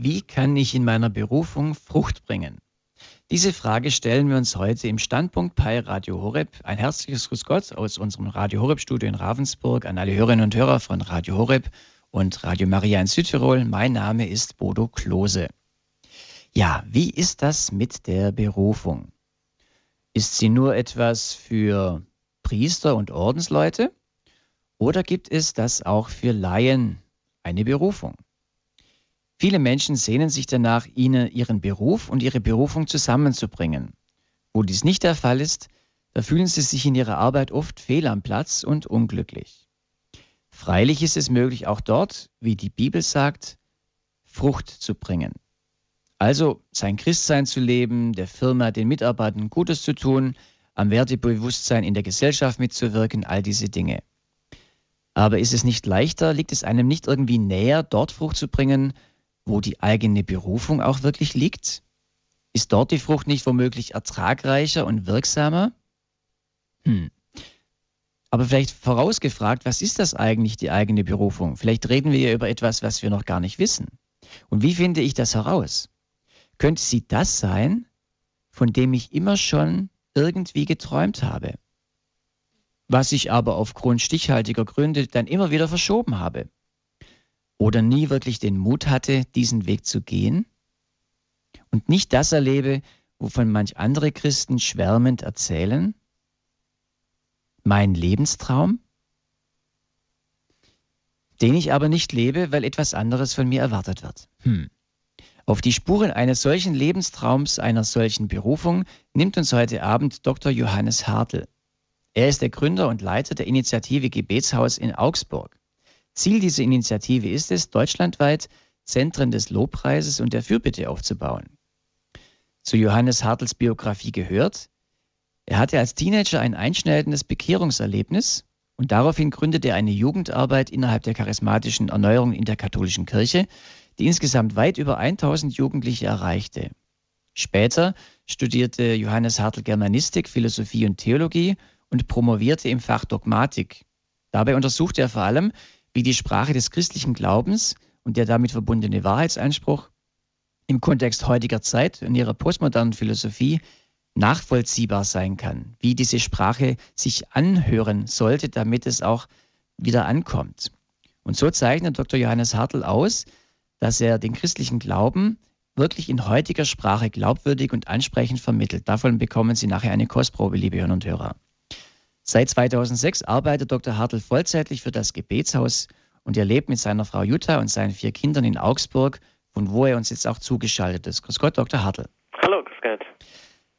Wie kann ich in meiner Berufung Frucht bringen? Diese Frage stellen wir uns heute im Standpunkt bei Radio Horeb. Ein herzliches Grüß Gott aus unserem Radio Horeb Studio in Ravensburg an alle Hörerinnen und Hörer von Radio Horeb und Radio Maria in Südtirol. Mein Name ist Bodo Klose. Ja, wie ist das mit der Berufung? Ist sie nur etwas für Priester und Ordensleute? Oder gibt es das auch für Laien eine Berufung? Viele Menschen sehnen sich danach, ihnen ihren Beruf und ihre Berufung zusammenzubringen. Wo dies nicht der Fall ist, da fühlen sie sich in ihrer Arbeit oft fehl am Platz und unglücklich. Freilich ist es möglich, auch dort, wie die Bibel sagt, Frucht zu bringen. Also sein Christsein zu leben, der Firma, den Mitarbeitern Gutes zu tun, am Wertebewusstsein in der Gesellschaft mitzuwirken, all diese Dinge. Aber ist es nicht leichter, liegt es einem nicht irgendwie näher, dort Frucht zu bringen, wo die eigene Berufung auch wirklich liegt? Ist dort die Frucht nicht womöglich ertragreicher und wirksamer? Hm. Aber vielleicht vorausgefragt, was ist das eigentlich, die eigene Berufung? Vielleicht reden wir ja über etwas, was wir noch gar nicht wissen. Und wie finde ich das heraus? Könnte sie das sein, von dem ich immer schon irgendwie geträumt habe? Was ich aber aufgrund stichhaltiger Gründe dann immer wieder verschoben habe? Oder nie wirklich den Mut hatte, diesen Weg zu gehen und nicht das erlebe, wovon manch andere Christen schwärmend erzählen? Mein Lebenstraum? Den ich aber nicht lebe, weil etwas anderes von mir erwartet wird. Hm. Auf die Spuren eines solchen Lebenstraums, einer solchen Berufung nimmt uns heute Abend Dr. Johannes Hartl. Er ist der Gründer und Leiter der Initiative Gebetshaus in Augsburg. Ziel dieser Initiative ist es, deutschlandweit Zentren des Lobpreises und der Fürbitte aufzubauen. Zu Johannes Hartels Biografie gehört, er hatte als Teenager ein einschneidendes Bekehrungserlebnis und daraufhin gründete er eine Jugendarbeit innerhalb der charismatischen Erneuerung in der katholischen Kirche, die insgesamt weit über 1000 Jugendliche erreichte. Später studierte Johannes Hartl Germanistik, Philosophie und Theologie und promovierte im Fach Dogmatik. Dabei untersuchte er vor allem, wie die Sprache des christlichen Glaubens und der damit verbundene Wahrheitsanspruch im Kontext heutiger Zeit und ihrer postmodernen Philosophie nachvollziehbar sein kann, wie diese Sprache sich anhören sollte, damit es auch wieder ankommt. Und so zeichnet Dr. Johannes Hartl aus, dass er den christlichen Glauben wirklich in heutiger Sprache glaubwürdig und ansprechend vermittelt. Davon bekommen Sie nachher eine Kostprobe, liebe Hörer und Hörer. Seit 2006 arbeitet Dr. Hartl vollzeitlich für das Gebetshaus und er lebt mit seiner Frau Jutta und seinen vier Kindern in Augsburg, von wo er uns jetzt auch zugeschaltet ist. Grüß Gott, Dr. Hartl. Hallo, grüß Gott.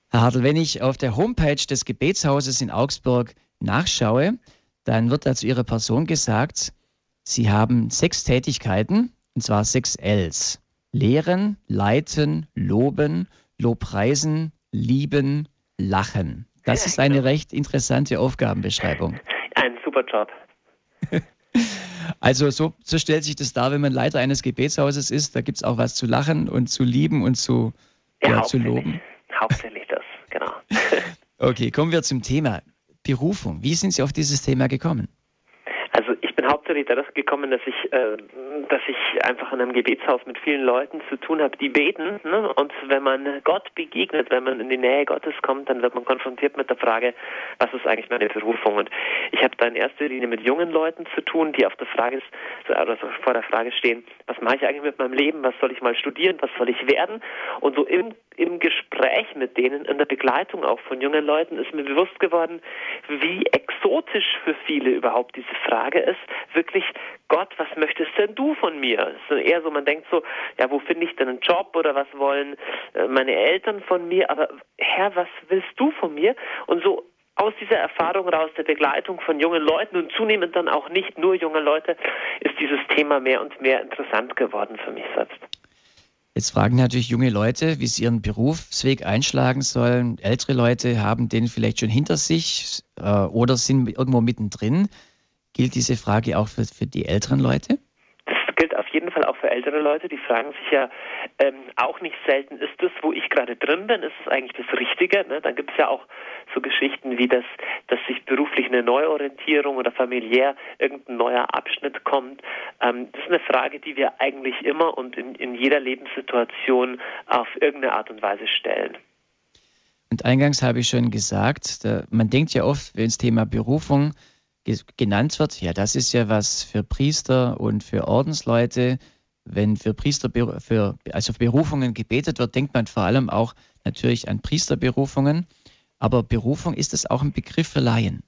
Herr Hartl, wenn ich auf der Homepage des Gebetshauses in Augsburg nachschaue, dann wird da zu Ihrer Person gesagt, Sie haben sechs Tätigkeiten, und zwar sechs Ls. Lehren, leiten, loben, Lobpreisen, lieben, lachen. Das ist eine recht interessante Aufgabenbeschreibung. Ein super Job. Also so, so, stellt sich das dar, wenn man Leiter eines Gebetshauses ist. Da gibt es auch was zu lachen und zu lieben und zu, ja, ja, zu loben. Hauptsächlich das, genau. okay, kommen wir zum Thema Berufung. Wie sind Sie auf dieses Thema gekommen? Hauptsächlich dadurch gekommen, dass ich, äh, dass ich einfach in einem Gebetshaus mit vielen Leuten zu tun habe, die beten. Ne? Und wenn man Gott begegnet, wenn man in die Nähe Gottes kommt, dann wird man konfrontiert mit der Frage, was ist eigentlich meine Berufung? Und ich habe da in erster Linie mit jungen Leuten zu tun, die auf der Frage oder so vor der Frage stehen, was mache ich eigentlich mit meinem Leben? Was soll ich mal studieren? Was soll ich werden? Und so im im Gespräch mit denen, in der Begleitung auch von jungen Leuten, ist mir bewusst geworden, wie exotisch für viele überhaupt diese Frage ist. Wirklich, Gott, was möchtest denn du von mir? Es ist eher so, man denkt so, ja, wo finde ich denn einen Job oder was wollen äh, meine Eltern von mir? Aber Herr, was willst du von mir? Und so aus dieser Erfahrung raus der Begleitung von jungen Leuten und zunehmend dann auch nicht nur junge Leute, ist dieses Thema mehr und mehr interessant geworden für mich selbst. Jetzt fragen natürlich junge Leute, wie sie ihren Berufsweg einschlagen sollen. Ältere Leute haben den vielleicht schon hinter sich äh, oder sind irgendwo mittendrin. Gilt diese Frage auch für, für die älteren Leute? Fall auch für ältere Leute, die fragen sich ja ähm, auch nicht selten, ist das, wo ich gerade drin bin, ist es eigentlich das Richtige? Ne? Dann gibt es ja auch so Geschichten wie das, dass sich beruflich eine Neuorientierung oder familiär irgendein neuer Abschnitt kommt. Ähm, das ist eine Frage, die wir eigentlich immer und in, in jeder Lebenssituation auf irgendeine Art und Weise stellen. Und eingangs habe ich schon gesagt, da, man denkt ja oft, wenn das Thema Berufung genannt wird, ja, das ist ja was für Priester und für Ordensleute. Wenn für Priester, für, also für Berufungen gebetet wird, denkt man vor allem auch natürlich an Priesterberufungen. Aber Berufung ist es auch ein Begriff für Laien.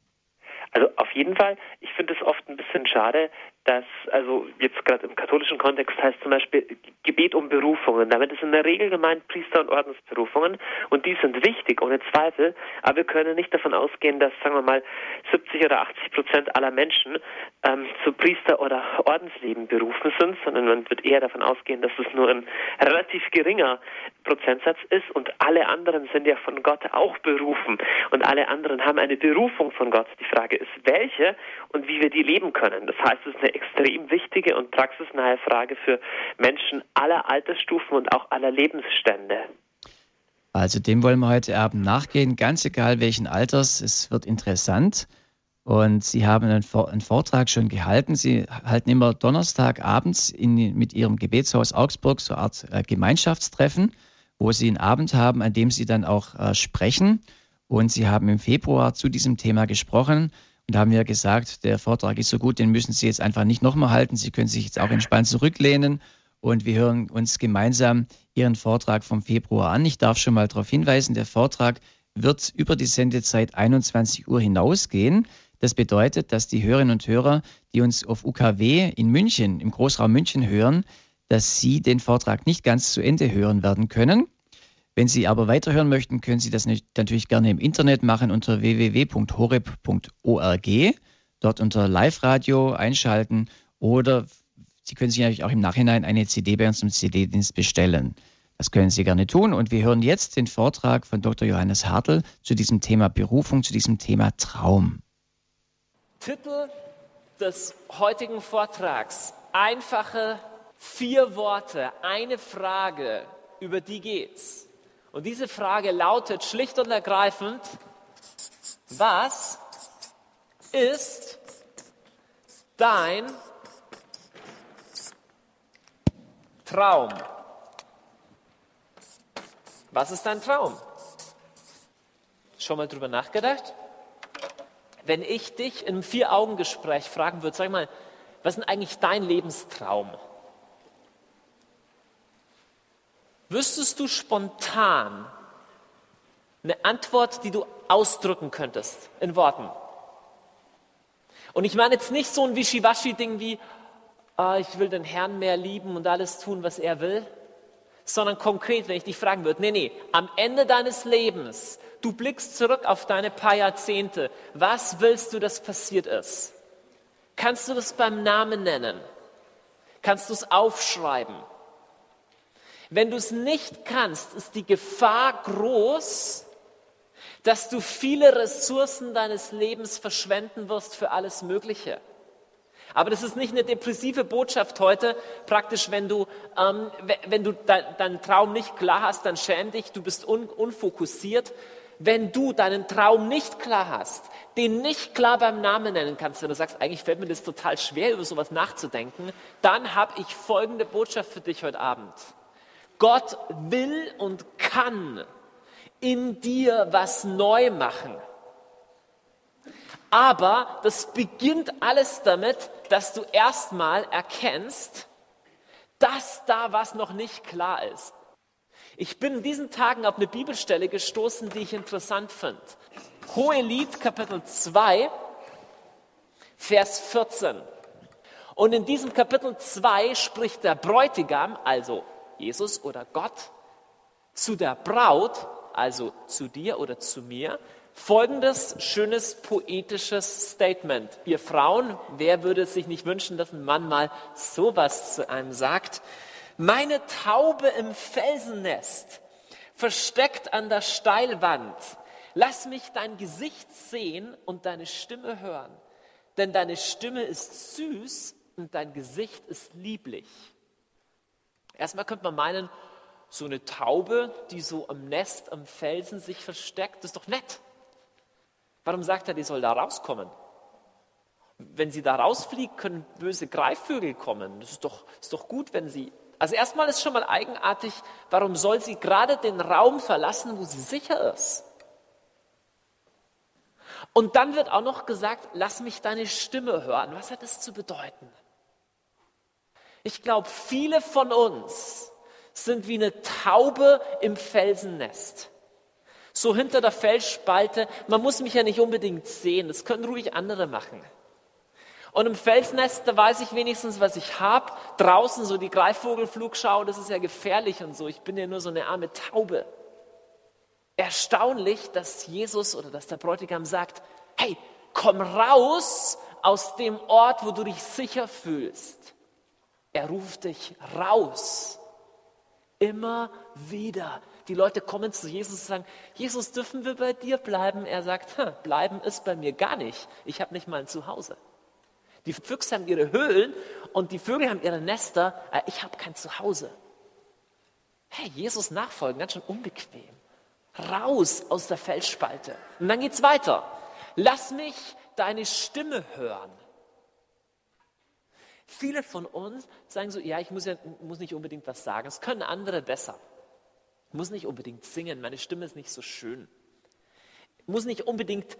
Also auf jeden Fall, ich finde es oft ein bisschen schade, dass, also jetzt gerade im katholischen Kontext heißt zum Beispiel Gebet um Berufungen. Damit ist in der Regel gemeint Priester- und Ordensberufungen und die sind wichtig, ohne Zweifel, aber wir können nicht davon ausgehen, dass, sagen wir mal, 70 oder 80 Prozent aller Menschen ähm, zu Priester- oder Ordensleben berufen sind, sondern man wird eher davon ausgehen, dass es nur ein relativ geringer Prozentsatz ist und alle anderen sind ja von Gott auch berufen und alle anderen haben eine Berufung von Gott. Die Frage ist, welche und wie wir die leben können. Das heißt, es ist eine extrem wichtige und praxisnahe Frage für Menschen aller Altersstufen und auch aller Lebensstände. Also dem wollen wir heute Abend nachgehen, ganz egal welchen Alters. Es wird interessant. Und Sie haben einen, Vortrag schon gehalten. Sie halten immer Donnerstagabends in, mit Ihrem Gebetshaus Augsburg so eine Art äh, Gemeinschaftstreffen, wo Sie einen Abend haben, an dem Sie dann auch äh, sprechen. Und Sie haben im Februar zu diesem Thema gesprochen. Und da haben wir gesagt, der Vortrag ist so gut, den müssen Sie jetzt einfach nicht nochmal halten. Sie können sich jetzt auch entspannt zurücklehnen und wir hören uns gemeinsam Ihren Vortrag vom Februar an. Ich darf schon mal darauf hinweisen, der Vortrag wird über die Sendezeit 21 Uhr hinausgehen. Das bedeutet, dass die Hörerinnen und Hörer, die uns auf UKW in München, im Großraum München hören, dass sie den Vortrag nicht ganz zu Ende hören werden können. Wenn Sie aber weiterhören möchten, können Sie das natürlich gerne im Internet machen unter www.horeb.org. Dort unter Live-Radio einschalten oder Sie können sich natürlich auch im Nachhinein eine CD bei uns im CD-Dienst bestellen. Das können Sie gerne tun. Und wir hören jetzt den Vortrag von Dr. Johannes Hartl zu diesem Thema Berufung, zu diesem Thema Traum. Titel des heutigen Vortrags. Einfache vier Worte, eine Frage, über die geht's. Und diese Frage lautet schlicht und ergreifend, was ist dein Traum? Was ist dein Traum? Schon mal drüber nachgedacht? Wenn ich dich in einem Vier-Augen-Gespräch fragen würde, sag mal, was ist denn eigentlich dein Lebenstraum? Wüsstest du spontan eine Antwort, die du ausdrücken könntest in Worten? Und ich meine jetzt nicht so ein Wischiwaschi-Ding wie, oh, ich will den Herrn mehr lieben und alles tun, was er will, sondern konkret, wenn ich dich fragen würde, nee, nee, am Ende deines Lebens, du blickst zurück auf deine paar Jahrzehnte, was willst du, dass passiert ist? Kannst du das beim Namen nennen? Kannst du es aufschreiben? Wenn du es nicht kannst, ist die Gefahr groß, dass du viele Ressourcen deines Lebens verschwenden wirst für alles Mögliche. Aber das ist nicht eine depressive Botschaft heute. Praktisch, wenn du, ähm, wenn du de deinen Traum nicht klar hast, dann schäm dich, du bist un unfokussiert. Wenn du deinen Traum nicht klar hast, den nicht klar beim Namen nennen kannst, wenn du sagst, eigentlich fällt mir das total schwer, über sowas nachzudenken, dann habe ich folgende Botschaft für dich heute Abend. Gott will und kann in dir was neu machen. Aber das beginnt alles damit, dass du erstmal erkennst, dass da was noch nicht klar ist. Ich bin in diesen Tagen auf eine Bibelstelle gestoßen, die ich interessant finde. Hohelied Kapitel 2, Vers 14. Und in diesem Kapitel 2 spricht der Bräutigam, also Jesus oder Gott zu der Braut, also zu dir oder zu mir, folgendes schönes poetisches Statement. Ihr Frauen, wer würde sich nicht wünschen, dass ein Mann mal sowas zu einem sagt? Meine Taube im Felsennest, versteckt an der Steilwand, lass mich dein Gesicht sehen und deine Stimme hören, denn deine Stimme ist süß und dein Gesicht ist lieblich. Erstmal könnte man meinen, so eine Taube, die so am Nest am Felsen sich versteckt, das ist doch nett. Warum sagt er, die soll da rauskommen? Wenn sie da rausfliegt, können böse Greifvögel kommen. Das ist doch, ist doch gut, wenn sie. Also erstmal ist schon mal eigenartig, warum soll sie gerade den Raum verlassen, wo sie sicher ist? Und dann wird auch noch gesagt, lass mich deine Stimme hören. Was hat das zu bedeuten? Ich glaube, viele von uns sind wie eine Taube im Felsennest. So hinter der Felsspalte, man muss mich ja nicht unbedingt sehen, das können ruhig andere machen. Und im Felsnest, da weiß ich wenigstens, was ich habe. Draußen so die Greifvogelflugschau, das ist ja gefährlich und so. Ich bin ja nur so eine arme Taube. Erstaunlich, dass Jesus oder dass der Bräutigam sagt, hey, komm raus aus dem Ort, wo du dich sicher fühlst. Er ruft dich raus. Immer wieder. Die Leute kommen zu Jesus und sagen, Jesus, dürfen wir bei dir bleiben? Er sagt, bleiben ist bei mir gar nicht. Ich habe nicht mal ein Zuhause. Die Füchse haben ihre Höhlen und die Vögel haben ihre Nester. Ich habe kein Zuhause. Hey, Jesus nachfolgen, ganz schön unbequem. Raus aus der Felsspalte. Und dann geht's weiter. Lass mich deine Stimme hören. Viele von uns sagen so, ja, ich muss, ja, muss nicht unbedingt was sagen. Es können andere besser. Ich muss nicht unbedingt singen, meine Stimme ist nicht so schön. Ich muss nicht unbedingt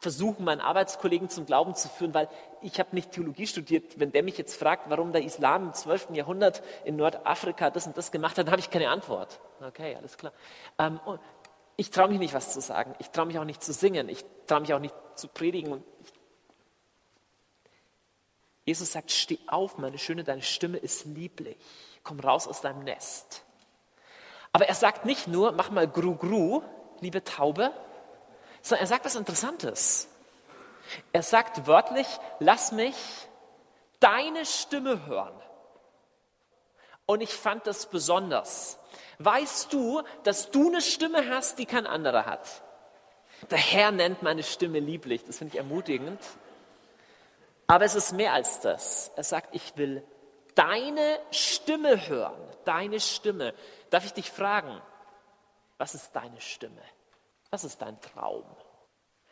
versuchen, meinen Arbeitskollegen zum Glauben zu führen, weil ich habe nicht Theologie studiert. Wenn der mich jetzt fragt, warum der Islam im 12. Jahrhundert in Nordafrika das und das gemacht hat, dann habe ich keine Antwort. Okay, alles klar. Ähm, ich traue mich nicht, was zu sagen. Ich traue mich auch nicht zu singen. Ich traue mich auch nicht zu predigen. Und Jesus sagt, steh auf, meine Schöne, deine Stimme ist lieblich. Komm raus aus deinem Nest. Aber er sagt nicht nur, mach mal Gru-Gru, liebe Taube, sondern er sagt was Interessantes. Er sagt wörtlich, lass mich deine Stimme hören. Und ich fand das besonders. Weißt du, dass du eine Stimme hast, die kein anderer hat? Der Herr nennt meine Stimme lieblich. Das finde ich ermutigend. Aber es ist mehr als das. Er sagt, ich will deine Stimme hören. Deine Stimme. Darf ich dich fragen, was ist deine Stimme? Was ist dein Traum?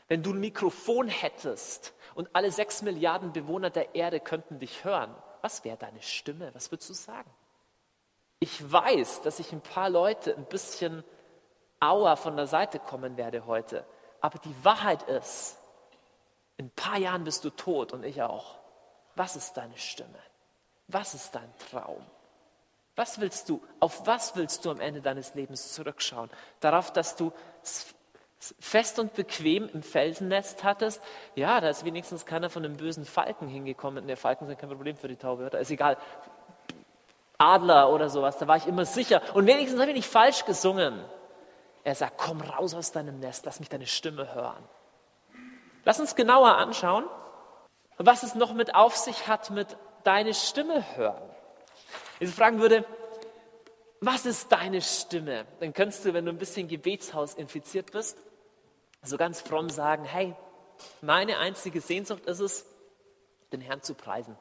Wenn du ein Mikrofon hättest und alle sechs Milliarden Bewohner der Erde könnten dich hören, was wäre deine Stimme? Was würdest du sagen? Ich weiß, dass ich ein paar Leute ein bisschen auer von der Seite kommen werde heute. Aber die Wahrheit ist, in ein paar Jahren bist du tot und ich auch. Was ist deine Stimme? Was ist dein Traum? Was willst du, auf was willst du am Ende deines Lebens zurückschauen? Darauf, dass du fest und bequem im Felsennest hattest? Ja, da ist wenigstens keiner von einem bösen Falken hingekommen. Der Falken sind kein Problem für die Taube, oder? Ist egal. Adler oder sowas, da war ich immer sicher. Und wenigstens habe ich nicht falsch gesungen. Er sagt, komm raus aus deinem Nest, lass mich deine Stimme hören. Lass uns genauer anschauen, was es noch mit auf sich hat mit deine Stimme hören. Ich fragen würde, was ist deine Stimme? Dann könntest du, wenn du ein bisschen Gebetshaus infiziert bist, so ganz fromm sagen, hey, meine einzige Sehnsucht ist es, den Herrn zu preisen.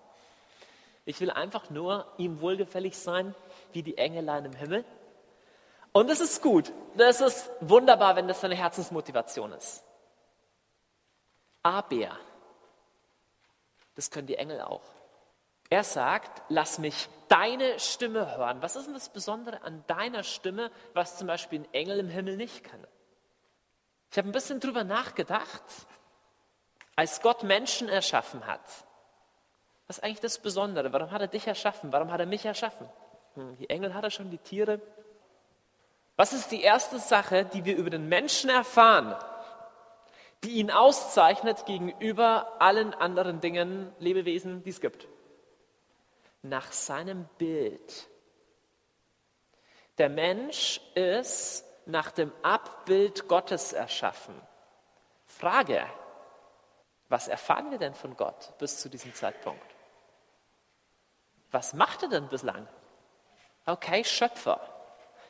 Ich will einfach nur ihm wohlgefällig sein, wie die Engelein im Himmel. Und es ist gut. Das ist wunderbar, wenn das deine Herzensmotivation ist. Aber, das können die Engel auch. Er sagt, lass mich deine Stimme hören. Was ist denn das Besondere an deiner Stimme, was zum Beispiel ein Engel im Himmel nicht kann? Ich habe ein bisschen drüber nachgedacht, als Gott Menschen erschaffen hat. Was ist eigentlich das Besondere? Warum hat er dich erschaffen? Warum hat er mich erschaffen? Hm, die Engel hat er schon, die Tiere. Was ist die erste Sache, die wir über den Menschen erfahren, die ihn auszeichnet gegenüber allen anderen Dingen, Lebewesen, die es gibt? Nach seinem Bild. Der Mensch ist nach dem Abbild Gottes erschaffen. Frage, was erfahren wir denn von Gott bis zu diesem Zeitpunkt? Was macht er denn bislang? Okay, Schöpfer.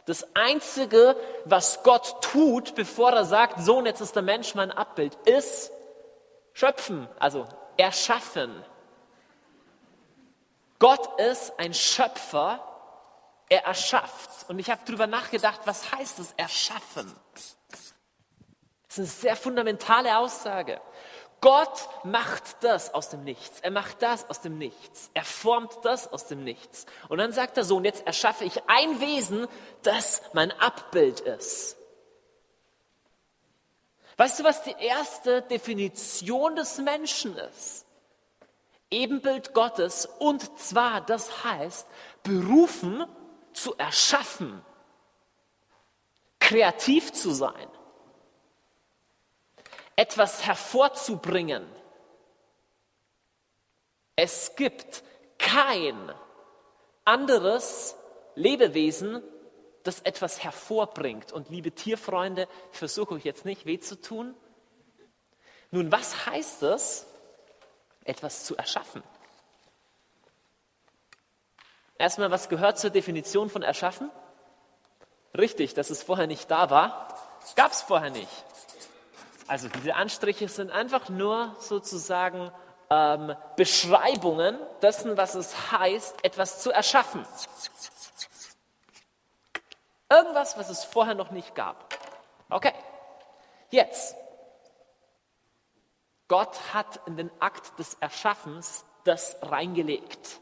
Das Einzige, was Gott tut, bevor er sagt, so, und jetzt ist der Mensch mein Abbild, ist schöpfen, also erschaffen. Gott ist ein Schöpfer Er erschafft. Und ich habe darüber nachgedacht, was heißt es, erschaffen? Das ist eine sehr fundamentale Aussage. Gott macht das aus dem Nichts. Er macht das aus dem Nichts. Er formt das aus dem Nichts. Und dann sagt er so, und jetzt erschaffe ich ein Wesen, das mein Abbild ist. Weißt du, was die erste Definition des Menschen ist? Ebenbild Gottes und zwar, das heißt, berufen zu erschaffen, kreativ zu sein etwas hervorzubringen. Es gibt kein anderes Lebewesen, das etwas hervorbringt. Und liebe Tierfreunde, ich versuche euch jetzt nicht weh zu tun. Nun, was heißt es, etwas zu erschaffen? Erstmal, was gehört zur Definition von erschaffen? Richtig, dass es vorher nicht da war, gab es vorher nicht. Also diese Anstriche sind einfach nur sozusagen ähm, Beschreibungen dessen, was es heißt, etwas zu erschaffen. Irgendwas, was es vorher noch nicht gab. Okay, jetzt. Gott hat in den Akt des Erschaffens das reingelegt.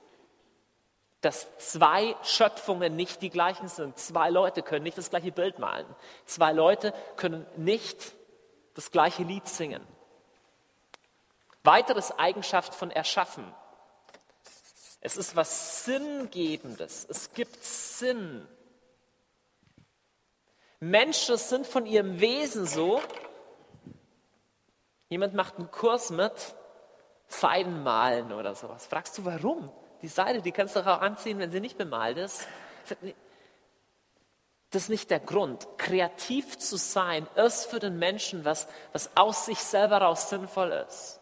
Dass zwei Schöpfungen nicht die gleichen sind. Zwei Leute können nicht das gleiche Bild malen. Zwei Leute können nicht das gleiche Lied singen. Weiteres Eigenschaft von Erschaffen. Es ist was Sinngebendes. Es gibt Sinn. Menschen sind von ihrem Wesen so. Jemand macht einen Kurs mit Seidenmalen oder sowas. Fragst du, warum? Die Seide, die kannst du auch anziehen, wenn sie nicht bemalt ist. Das ist nicht der Grund. Kreativ zu sein ist für den Menschen was, was aus sich selber heraus sinnvoll ist.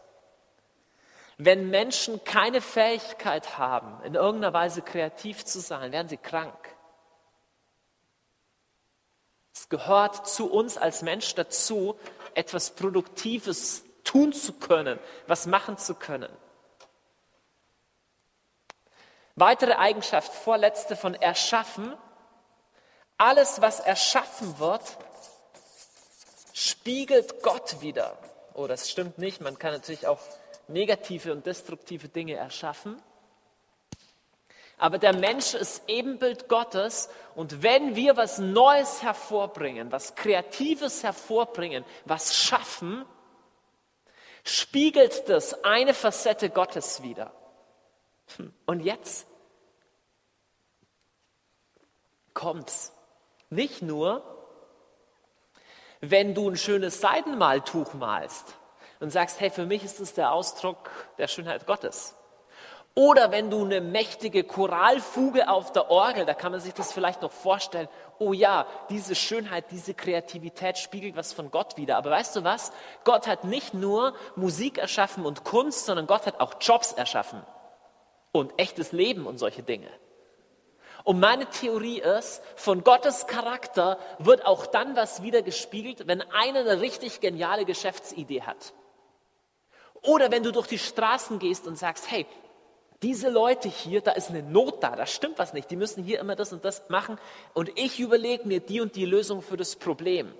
Wenn Menschen keine Fähigkeit haben, in irgendeiner Weise kreativ zu sein, werden sie krank. Es gehört zu uns als Mensch dazu, etwas Produktives tun zu können, was machen zu können. Weitere Eigenschaft, vorletzte von erschaffen, alles, was erschaffen wird, spiegelt Gott wieder. Oh, das stimmt nicht. Man kann natürlich auch negative und destruktive Dinge erschaffen. Aber der Mensch ist Ebenbild Gottes und wenn wir was Neues hervorbringen, was Kreatives hervorbringen, was schaffen, spiegelt das eine Facette Gottes wieder. Hm, und jetzt kommt's. Nicht nur, wenn du ein schönes Seidenmaltuch malst und sagst, hey, für mich ist es der Ausdruck der Schönheit Gottes. Oder wenn du eine mächtige Choralfuge auf der Orgel, da kann man sich das vielleicht noch vorstellen, oh ja, diese Schönheit, diese Kreativität spiegelt was von Gott wieder. Aber weißt du was? Gott hat nicht nur Musik erschaffen und Kunst, sondern Gott hat auch Jobs erschaffen und echtes Leben und solche Dinge. Und meine Theorie ist, von Gottes Charakter wird auch dann was wiedergespiegelt, wenn einer eine richtig geniale Geschäftsidee hat. Oder wenn du durch die Straßen gehst und sagst, hey, diese Leute hier, da ist eine Not da, da stimmt was nicht, die müssen hier immer das und das machen und ich überlege mir die und die Lösung für das Problem.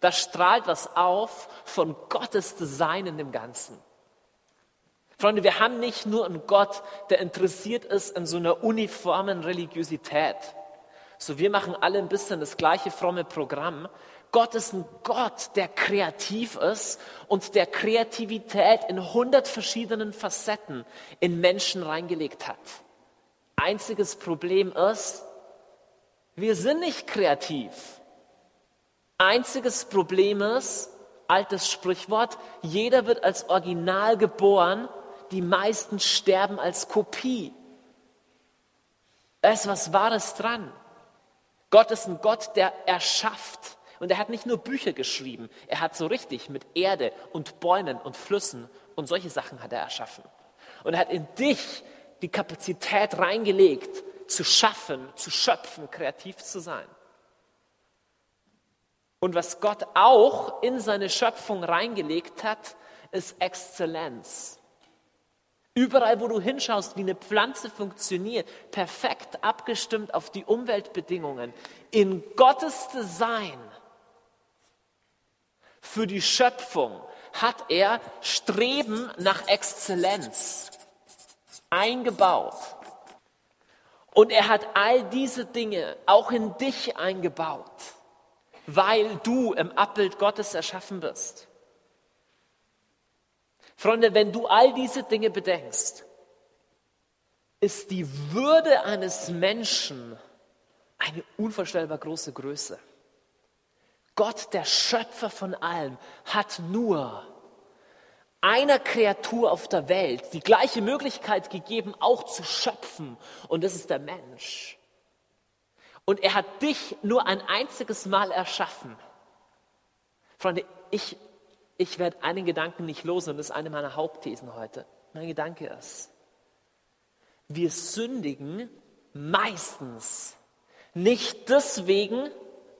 Da strahlt was auf von Gottes Design in dem Ganzen. Freunde, wir haben nicht nur einen Gott, der interessiert ist in so einer uniformen Religiosität. So, wir machen alle ein bisschen das gleiche fromme Programm. Gott ist ein Gott, der kreativ ist und der Kreativität in hundert verschiedenen Facetten in Menschen reingelegt hat. Einziges Problem ist, wir sind nicht kreativ. Einziges Problem ist, altes Sprichwort, jeder wird als Original geboren die meisten sterben als Kopie. Da ist was Wahres dran. Gott ist ein Gott, der erschafft. Und er hat nicht nur Bücher geschrieben, er hat so richtig mit Erde und Bäumen und Flüssen und solche Sachen hat er erschaffen. Und er hat in dich die Kapazität reingelegt, zu schaffen, zu schöpfen, kreativ zu sein. Und was Gott auch in seine Schöpfung reingelegt hat, ist Exzellenz. Überall, wo du hinschaust, wie eine Pflanze funktioniert, perfekt abgestimmt auf die Umweltbedingungen, in Gottes Design für die Schöpfung hat er Streben nach Exzellenz eingebaut. Und er hat all diese Dinge auch in dich eingebaut, weil du im Abbild Gottes erschaffen bist. Freunde, wenn du all diese Dinge bedenkst, ist die Würde eines Menschen eine unvorstellbar große Größe. Gott, der Schöpfer von allem, hat nur einer Kreatur auf der Welt die gleiche Möglichkeit gegeben, auch zu schöpfen. Und das ist der Mensch. Und er hat dich nur ein einziges Mal erschaffen. Freunde, ich, ich werde einen Gedanken nicht los und das ist eine meiner Hauptthesen heute. Mein Gedanke ist, wir sündigen meistens nicht deswegen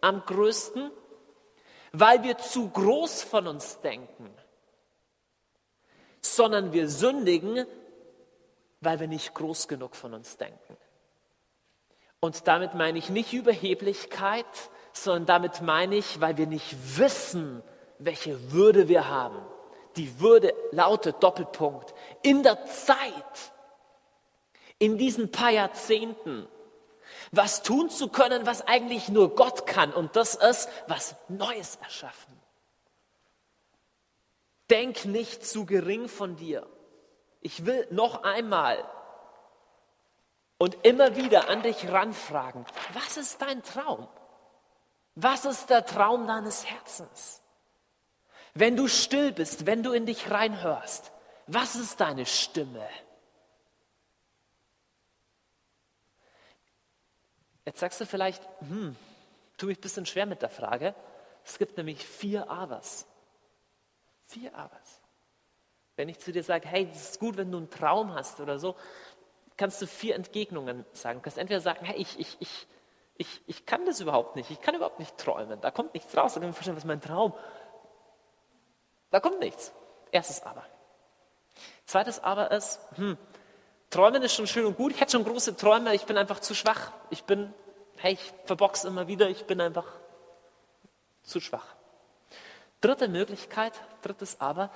am größten, weil wir zu groß von uns denken, sondern wir sündigen, weil wir nicht groß genug von uns denken. Und damit meine ich nicht Überheblichkeit, sondern damit meine ich, weil wir nicht wissen, welche Würde wir haben. Die Würde lautet Doppelpunkt. In der Zeit, in diesen paar Jahrzehnten, was tun zu können, was eigentlich nur Gott kann. Und das ist was Neues erschaffen. Denk nicht zu gering von dir. Ich will noch einmal und immer wieder an dich ranfragen, was ist dein Traum? Was ist der Traum deines Herzens? Wenn du still bist, wenn du in dich reinhörst, was ist deine Stimme? Jetzt sagst du vielleicht, hm, tu mich ein bisschen schwer mit der Frage. Es gibt nämlich vier Abers. Vier Abers. Wenn ich zu dir sage, hey, es ist gut, wenn du einen Traum hast oder so, kannst du vier Entgegnungen sagen. Du kannst entweder sagen, hey, ich, ich, ich, ich, ich kann das überhaupt nicht, ich kann überhaupt nicht träumen, da kommt nichts raus, da kann ich mir vorstellen, was mein Traum? Da kommt nichts. Erstes Aber. Zweites Aber ist, hm, Träumen ist schon schön und gut. Ich hätte schon große Träume, ich bin einfach zu schwach. Ich bin, hey, ich verbox immer wieder, ich bin einfach zu schwach. Dritte Möglichkeit, drittes Aber,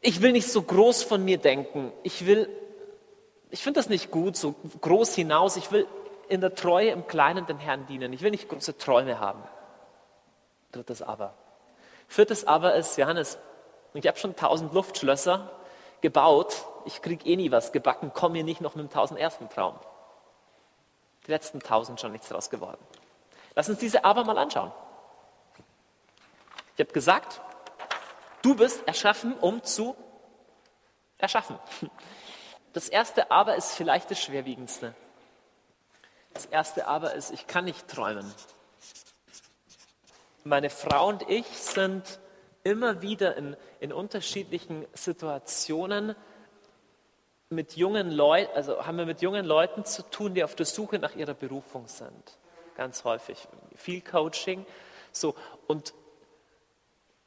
ich will nicht so groß von mir denken. Ich will, ich finde das nicht gut, so groß hinaus. Ich will in der Treue im Kleinen den Herrn dienen. Ich will nicht große Träume haben. Drittes Aber. Viertes Aber ist, Johannes, ich habe schon tausend Luftschlösser gebaut ich kriege eh nie was gebacken, komm mir nicht noch mit dem tausendersten Traum. Die letzten tausend schon nichts draus geworden. Lass uns diese Aber mal anschauen. Ich habe gesagt, du bist erschaffen, um zu erschaffen. Das erste Aber ist vielleicht das schwerwiegendste. Das erste Aber ist, ich kann nicht träumen. Meine Frau und ich sind immer wieder in, in unterschiedlichen Situationen mit jungen Leuten, also haben wir mit jungen Leuten zu tun, die auf der Suche nach ihrer Berufung sind. Ganz häufig. Viel Coaching. So. Und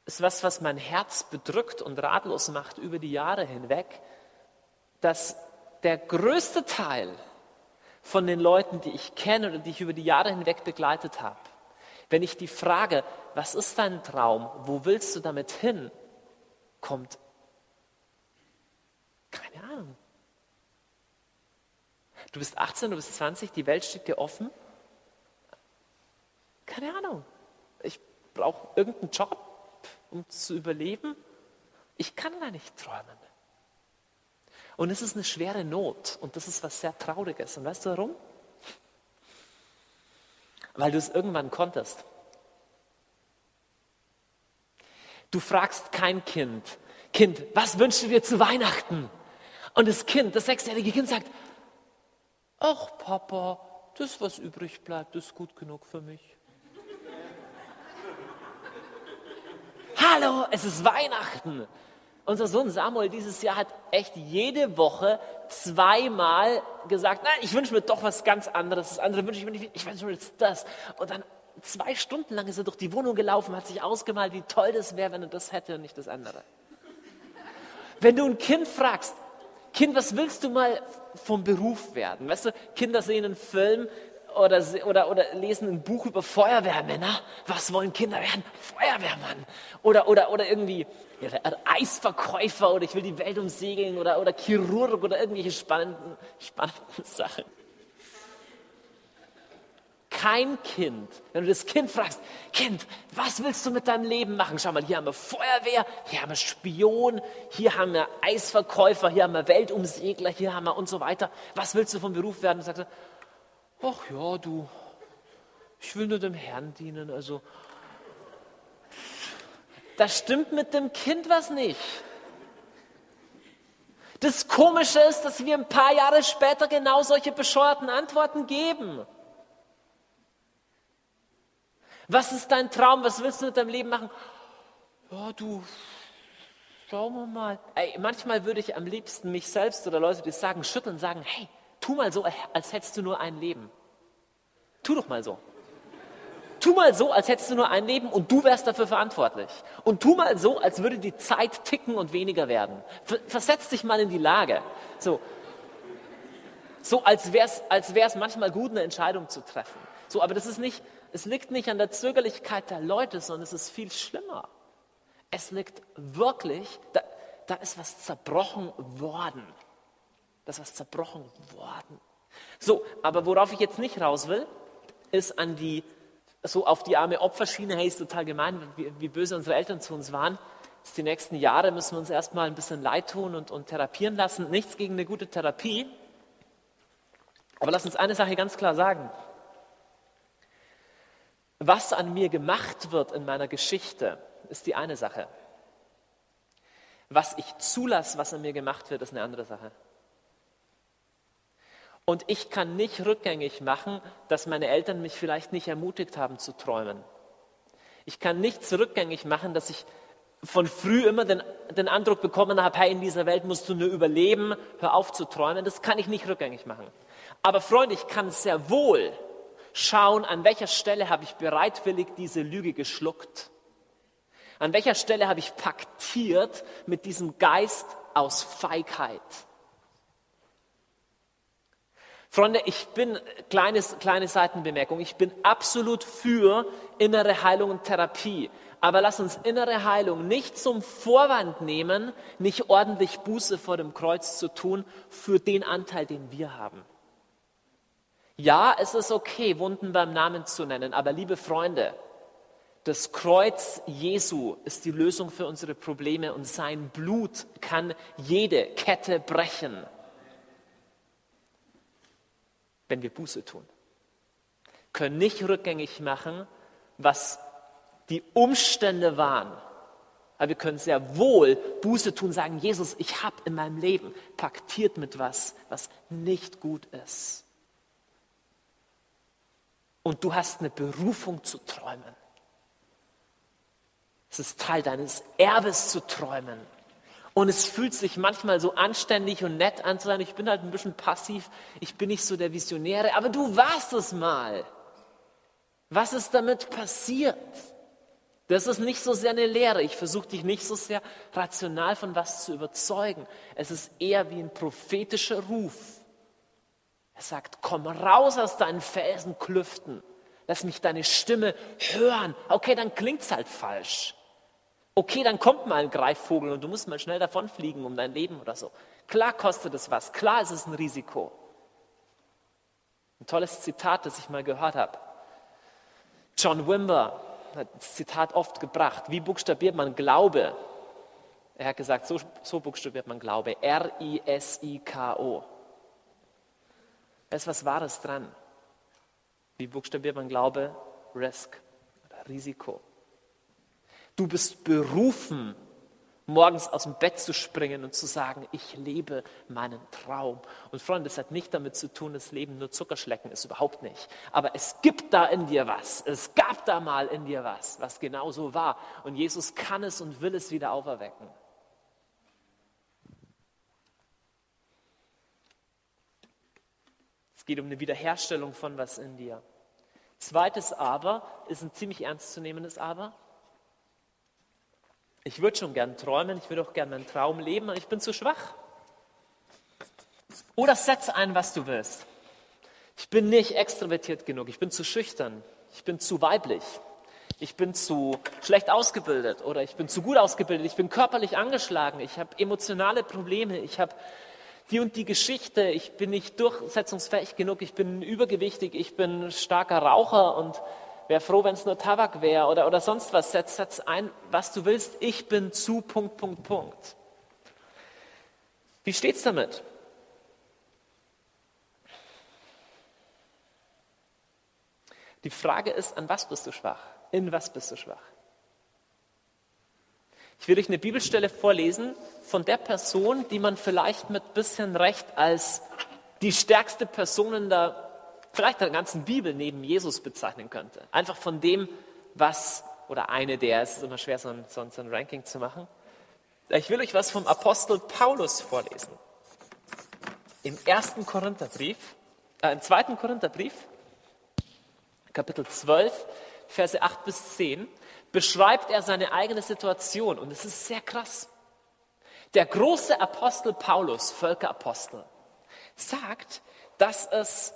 es ist was, was mein Herz bedrückt und ratlos macht über die Jahre hinweg, dass der größte Teil von den Leuten, die ich kenne oder die ich über die Jahre hinweg begleitet habe, wenn ich die frage, was ist dein Traum, wo willst du damit hin, kommt keine Ahnung. Du bist 18, du bist 20, die Welt steht dir offen. Keine Ahnung. Ich brauche irgendeinen Job, um zu überleben. Ich kann da nicht träumen. Und es ist eine schwere Not und das ist was sehr Trauriges. Und weißt du warum? Weil du es irgendwann konntest. Du fragst kein Kind, Kind, was wünschst du dir zu Weihnachten? Und das Kind, das sechsjährige Kind sagt, ach Papa, das, was übrig bleibt, ist gut genug für mich. Hallo, es ist Weihnachten. Unser Sohn Samuel dieses Jahr hat echt jede Woche zweimal gesagt, nein, ich wünsche mir doch was ganz anderes. Das andere wünsche ich mir nicht. Ich wünsche mir jetzt das. Und dann zwei Stunden lang ist er durch die Wohnung gelaufen, hat sich ausgemalt, wie toll das wäre, wenn er das hätte und nicht das andere. Wenn du ein Kind fragst, Kind, was willst du mal vom Beruf werden? Weißt du, Kinder sehen einen Film oder, oder, oder lesen ein Buch über Feuerwehrmänner. Was wollen Kinder werden? Feuerwehrmann. Oder, oder, oder irgendwie Eisverkäufer oder ich will die Welt umsegeln oder, oder Chirurg oder irgendwelche spannenden, spannenden Sachen kein Kind, wenn du das Kind fragst, Kind, was willst du mit deinem Leben machen? Schau mal, hier haben wir Feuerwehr, hier haben wir Spion, hier haben wir Eisverkäufer, hier haben wir Weltumsegler, hier haben wir und so weiter. Was willst du vom Beruf werden? Und sagte, ach ja, du, ich will nur dem Herrn dienen. Also, da stimmt mit dem Kind was nicht. Das Komische ist, dass wir ein paar Jahre später genau solche bescheuerten Antworten geben. Was ist dein Traum? Was willst du mit deinem Leben machen? Ja, du, schauen wir mal. Ey, manchmal würde ich am liebsten mich selbst oder Leute, die sagen, schütteln, sagen, hey, tu mal so, als hättest du nur ein Leben. Tu doch mal so. Tu mal so, als hättest du nur ein Leben und du wärst dafür verantwortlich. Und tu mal so, als würde die Zeit ticken und weniger werden. Versetz dich mal in die Lage. So, so als wäre es als wär's manchmal gut, eine Entscheidung zu treffen. So, aber das ist nicht, es liegt nicht an der Zögerlichkeit der Leute, sondern es ist viel schlimmer. Es liegt wirklich, da, da ist was zerbrochen worden. Das ist was zerbrochen worden. So, aber worauf ich jetzt nicht raus will, ist an die, so auf die arme Opferschiene, hey, ist total gemein, wie, wie böse unsere Eltern zu uns waren. Jetzt die nächsten Jahre müssen wir uns erstmal ein bisschen leid tun und, und therapieren lassen. Nichts gegen eine gute Therapie. Aber lass uns eine Sache ganz klar sagen was an mir gemacht wird in meiner Geschichte, ist die eine Sache. Was ich zulasse, was an mir gemacht wird, ist eine andere Sache. Und ich kann nicht rückgängig machen, dass meine Eltern mich vielleicht nicht ermutigt haben zu träumen. Ich kann nicht rückgängig machen, dass ich von früh immer den, den Eindruck bekommen habe, hey, in dieser Welt musst du nur überleben, hör auf zu träumen. Das kann ich nicht rückgängig machen. Aber Freunde, ich kann sehr wohl schauen, an welcher Stelle habe ich bereitwillig diese Lüge geschluckt. An welcher Stelle habe ich paktiert mit diesem Geist aus Feigheit. Freunde, ich bin, kleines, kleine Seitenbemerkung, ich bin absolut für innere Heilung und Therapie. Aber lass uns innere Heilung nicht zum Vorwand nehmen, nicht ordentlich Buße vor dem Kreuz zu tun für den Anteil, den wir haben. Ja, es ist okay, Wunden beim Namen zu nennen, aber liebe Freunde, das Kreuz Jesu ist die Lösung für unsere Probleme und sein Blut kann jede Kette brechen, wenn wir Buße tun. Können nicht rückgängig machen, was die Umstände waren. Aber wir können sehr wohl Buße tun, sagen, Jesus, ich habe in meinem Leben paktiert mit was, was nicht gut ist. Und du hast eine Berufung zu träumen. Es ist Teil deines Erbes zu träumen. Und es fühlt sich manchmal so anständig und nett an zu sein. Ich bin halt ein bisschen passiv. Ich bin nicht so der Visionäre. Aber du warst es mal. Was ist damit passiert? Das ist nicht so sehr eine Lehre. Ich versuche dich nicht so sehr rational von was zu überzeugen. Es ist eher wie ein prophetischer Ruf. Er sagt, komm raus aus deinen Felsenklüften. Lass mich deine Stimme hören. Okay, dann klingt es halt falsch. Okay, dann kommt mal ein Greifvogel und du musst mal schnell davonfliegen um dein Leben oder so. Klar kostet es was. Klar ist es ein Risiko. Ein tolles Zitat, das ich mal gehört habe. John Wimber hat das Zitat oft gebracht. Wie buchstabiert man Glaube? Er hat gesagt, so, so buchstabiert man Glaube. R-I-S-I-K-O. Da ist was Wahres dran. Wie buchstabiert man Glaube? Risk oder Risiko. Du bist berufen, morgens aus dem Bett zu springen und zu sagen, ich lebe meinen Traum. Und Freunde, das hat nicht damit zu tun, dass Leben nur Zuckerschlecken ist, überhaupt nicht. Aber es gibt da in dir was. Es gab da mal in dir was, was genauso war. Und Jesus kann es und will es wieder auferwecken. Es geht um eine Wiederherstellung von was in dir. Zweites Aber ist ein ziemlich ernstzunehmendes Aber. Ich würde schon gern träumen, ich würde auch gern meinen Traum leben, aber ich bin zu schwach. Oder setz ein, was du willst. Ich bin nicht extrovertiert genug, ich bin zu schüchtern, ich bin zu weiblich, ich bin zu schlecht ausgebildet oder ich bin zu gut ausgebildet, ich bin körperlich angeschlagen, ich habe emotionale Probleme, ich habe die und die Geschichte, ich bin nicht durchsetzungsfähig genug, ich bin übergewichtig, ich bin starker Raucher und wäre froh, wenn es nur Tabak wäre oder, oder sonst was. Setz, setz ein, was du willst, ich bin zu Punkt, Punkt, Punkt. Wie steht's damit? Die Frage ist, an was bist du schwach? In was bist du schwach? Ich will euch eine Bibelstelle vorlesen von der Person, die man vielleicht mit bisschen Recht als die stärkste Person in der, vielleicht der ganzen Bibel neben Jesus bezeichnen könnte. Einfach von dem, was, oder eine der, es ist immer schwer, so ein, so ein Ranking zu machen. Ich will euch was vom Apostel Paulus vorlesen. Im ersten Korintherbrief, äh, im zweiten Korintherbrief, Kapitel 12, Verse 8 bis 10, beschreibt er seine eigene Situation. Und es ist sehr krass. Der große Apostel Paulus, Völkerapostel, sagt, dass es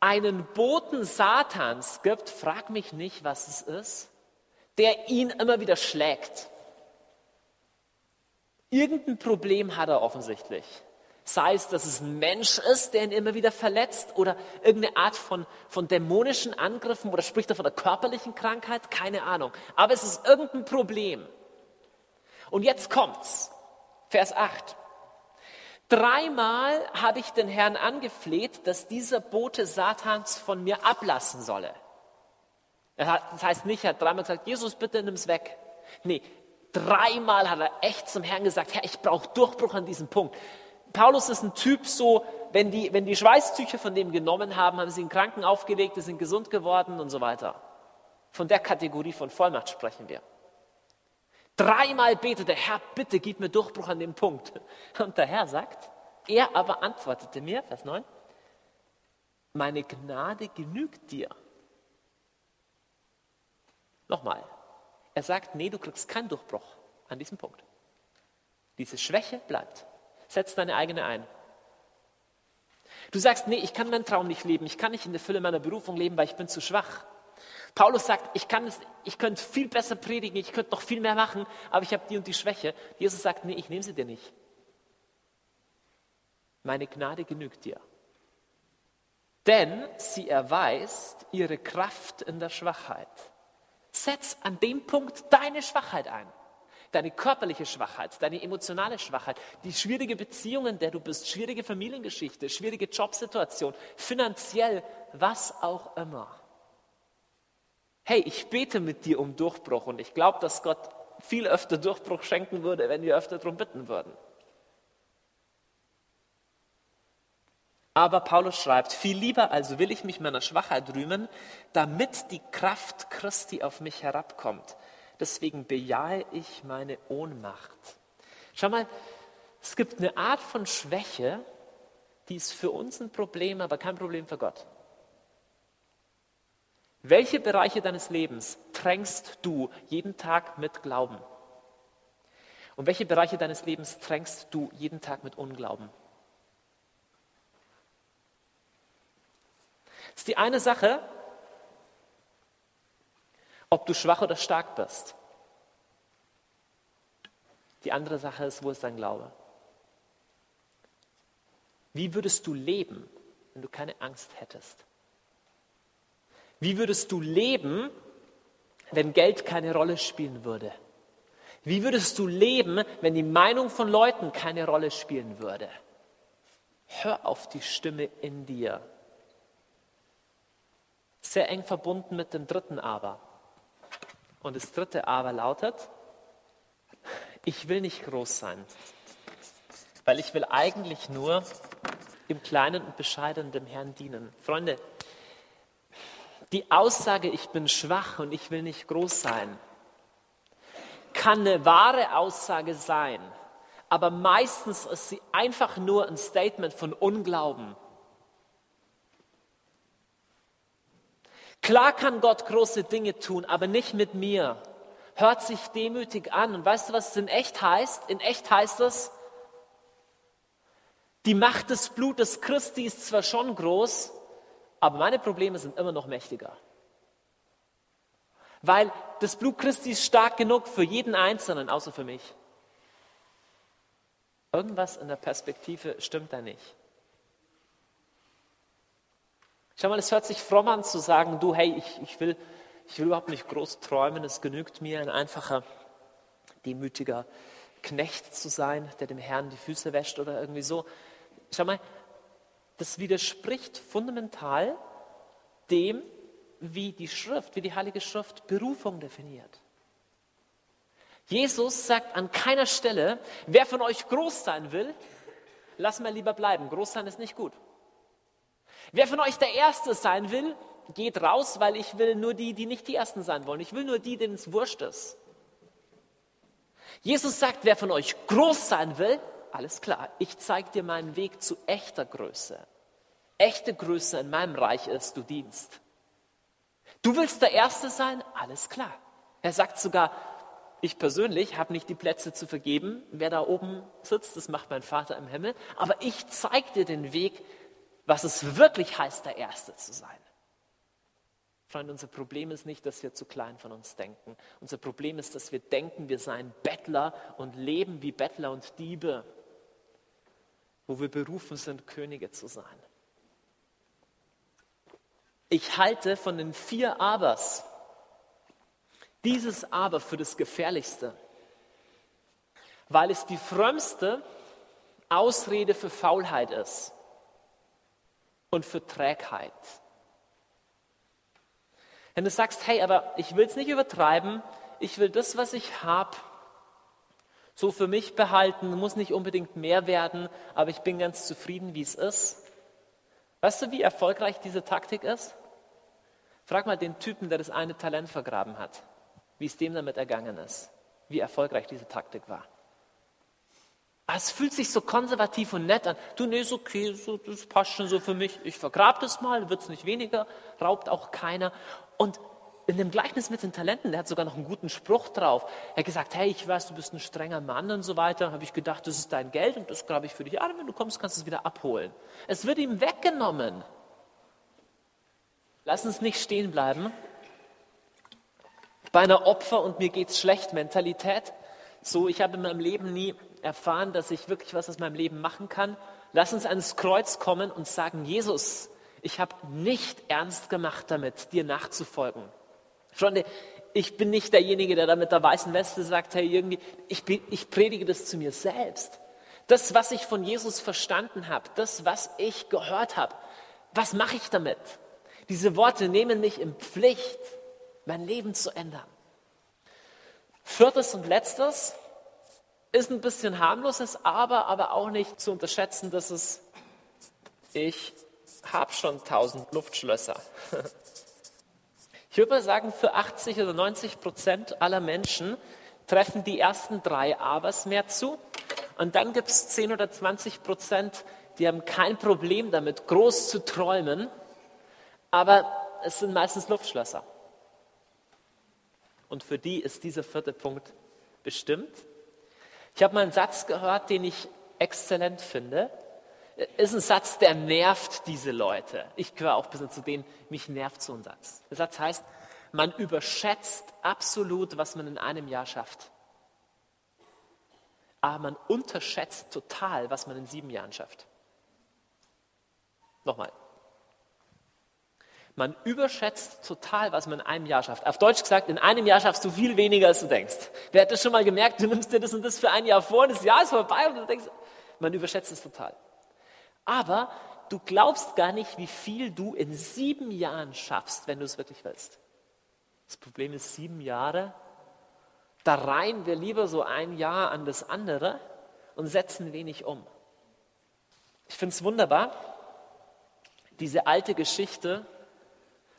einen Boten Satans gibt, frag mich nicht, was es ist, der ihn immer wieder schlägt. Irgendein Problem hat er offensichtlich. Sei es, dass es ein Mensch ist, der ihn immer wieder verletzt oder irgendeine Art von, von dämonischen Angriffen oder spricht er von einer körperlichen Krankheit? Keine Ahnung. Aber es ist irgendein Problem. Und jetzt kommt's. Vers 8. Dreimal habe ich den Herrn angefleht, dass dieser Bote Satans von mir ablassen solle. Das heißt nicht, er hat dreimal gesagt, Jesus, bitte nimm's weg. Nee, dreimal hat er echt zum Herrn gesagt, Herr, ich brauche Durchbruch an diesem Punkt. Paulus ist ein Typ so, wenn die, wenn die Schweißtücher von dem genommen haben, haben sie ihn Kranken aufgelegt, sind gesund geworden und so weiter. Von der Kategorie von Vollmacht sprechen wir. Dreimal betete, Herr, bitte gib mir Durchbruch an dem Punkt. Und der Herr sagt, er aber antwortete mir, Vers 9, meine Gnade genügt dir. Nochmal, er sagt, nee, du kriegst keinen Durchbruch an diesem Punkt. Diese Schwäche bleibt. Setz deine eigene ein. Du sagst, nee, ich kann meinen Traum nicht leben, ich kann nicht in der Fülle meiner Berufung leben, weil ich bin zu schwach. Paulus sagt, ich, kann es, ich könnte viel besser predigen, ich könnte noch viel mehr machen, aber ich habe die und die Schwäche. Jesus sagt, nee, ich nehme sie dir nicht. Meine Gnade genügt dir. Denn sie erweist ihre Kraft in der Schwachheit. Setz an dem Punkt deine Schwachheit ein deine körperliche Schwachheit, deine emotionale Schwachheit, die schwierige Beziehung, in der du bist, schwierige Familiengeschichte, schwierige Jobsituation, finanziell, was auch immer. Hey, ich bete mit dir um Durchbruch und ich glaube, dass Gott viel öfter Durchbruch schenken würde, wenn wir öfter darum bitten würden. Aber Paulus schreibt, viel lieber also will ich mich meiner Schwachheit rühmen, damit die Kraft Christi auf mich herabkommt. Deswegen bejahe ich meine Ohnmacht. Schau mal, es gibt eine Art von Schwäche, die ist für uns ein Problem, aber kein Problem für Gott. Welche Bereiche deines Lebens tränkst du jeden Tag mit Glauben? Und welche Bereiche deines Lebens tränkst du jeden Tag mit Unglauben? Das ist die eine Sache, ob du schwach oder stark bist. Die andere Sache ist, wo ist dein Glaube? Wie würdest du leben, wenn du keine Angst hättest? Wie würdest du leben, wenn Geld keine Rolle spielen würde? Wie würdest du leben, wenn die Meinung von Leuten keine Rolle spielen würde? Hör auf die Stimme in dir. Sehr eng verbunden mit dem dritten Aber. Und das dritte Aber lautet, ich will nicht groß sein, weil ich will eigentlich nur im Kleinen und Bescheidenen dem Herrn dienen. Freunde, die Aussage, ich bin schwach und ich will nicht groß sein, kann eine wahre Aussage sein, aber meistens ist sie einfach nur ein Statement von Unglauben. Klar kann Gott große Dinge tun, aber nicht mit mir. Hört sich demütig an. Und weißt du, was es in echt heißt? In echt heißt es, Die Macht des Blutes Christi ist zwar schon groß, aber meine Probleme sind immer noch mächtiger. Weil das Blut Christi ist stark genug für jeden Einzelnen, außer für mich. Irgendwas in der Perspektive stimmt da nicht. Schau mal, es hört sich fromm an zu sagen, du, hey, ich, ich, will, ich will überhaupt nicht groß träumen, es genügt mir ein einfacher, demütiger Knecht zu sein, der dem Herrn die Füße wäscht oder irgendwie so. Schau mal, das widerspricht fundamental dem, wie die Schrift, wie die Heilige Schrift Berufung definiert. Jesus sagt an keiner Stelle, wer von euch groß sein will, lass mal lieber bleiben. Groß sein ist nicht gut. Wer von euch der Erste sein will, geht raus, weil ich will nur die, die nicht die Ersten sein wollen. Ich will nur die, denen es wurscht ist. Jesus sagt, wer von euch groß sein will, alles klar, ich zeige dir meinen Weg zu echter Größe. Echte Größe in meinem Reich ist, du dienst. Du willst der Erste sein? Alles klar. Er sagt sogar, ich persönlich habe nicht die Plätze zu vergeben. Wer da oben sitzt, das macht mein Vater im Himmel. Aber ich zeige dir den Weg was es wirklich heißt, der Erste zu sein. Freunde, unser Problem ist nicht, dass wir zu klein von uns denken. Unser Problem ist, dass wir denken, wir seien Bettler und leben wie Bettler und Diebe, wo wir berufen sind, Könige zu sein. Ich halte von den vier Abers dieses Aber für das Gefährlichste, weil es die frömmste Ausrede für Faulheit ist und für Trägheit. Wenn du sagst, hey, aber ich will es nicht übertreiben, ich will das, was ich habe, so für mich behalten, muss nicht unbedingt mehr werden, aber ich bin ganz zufrieden, wie es ist. Weißt du, wie erfolgreich diese Taktik ist? Frag mal den Typen, der das eine Talent vergraben hat, wie es dem damit ergangen ist, wie erfolgreich diese Taktik war. Aber es fühlt sich so konservativ und nett an. Du, nee, ist okay, so, das passt schon so für mich. Ich vergrab das mal, wird es nicht weniger, raubt auch keiner. Und in dem Gleichnis mit den Talenten, der hat sogar noch einen guten Spruch drauf. Er hat gesagt, hey, ich weiß, du bist ein strenger Mann und so weiter. habe ich gedacht, das ist dein Geld und das grabe ich für dich an. Wenn du kommst, kannst du es wieder abholen. Es wird ihm weggenommen. Lass uns nicht stehen bleiben bei einer Opfer- und mir geht's schlecht Mentalität. So, ich habe in meinem Leben nie erfahren, dass ich wirklich was aus meinem Leben machen kann. Lass uns ans Kreuz kommen und sagen, Jesus, ich habe nicht ernst gemacht damit, dir nachzufolgen. Freunde, ich bin nicht derjenige, der da mit der weißen Weste sagt, hey, irgendwie, ich, ich predige das zu mir selbst. Das, was ich von Jesus verstanden habe, das, was ich gehört habe, was mache ich damit? Diese Worte nehmen mich in Pflicht, mein Leben zu ändern. Viertes und letztes, ist ein bisschen harmloses, aber, aber auch nicht zu unterschätzen, dass es, ich habe schon tausend Luftschlösser. Ich würde mal sagen, für 80 oder 90 Prozent aller Menschen treffen die ersten drei Abers mehr zu. Und dann gibt es 10 oder 20 Prozent, die haben kein Problem damit, groß zu träumen, aber es sind meistens Luftschlösser. Und für die ist dieser vierte Punkt bestimmt. Ich habe mal einen Satz gehört, den ich exzellent finde. Ist ein Satz, der nervt diese Leute. Ich gehöre auch ein bisschen zu denen, mich nervt so ein Satz. Der Satz heißt, man überschätzt absolut, was man in einem Jahr schafft. Aber man unterschätzt total, was man in sieben Jahren schafft. Nochmal. Man überschätzt total, was man in einem Jahr schafft. Auf Deutsch gesagt, in einem Jahr schaffst du viel weniger, als du denkst. Wer hat das schon mal gemerkt? Du nimmst dir das und das für ein Jahr vor und das Jahr ist vorbei und du denkst, man überschätzt es total. Aber du glaubst gar nicht, wie viel du in sieben Jahren schaffst, wenn du es wirklich willst. Das Problem ist, sieben Jahre, da reihen wir lieber so ein Jahr an das andere und setzen wenig um. Ich finde es wunderbar, diese alte Geschichte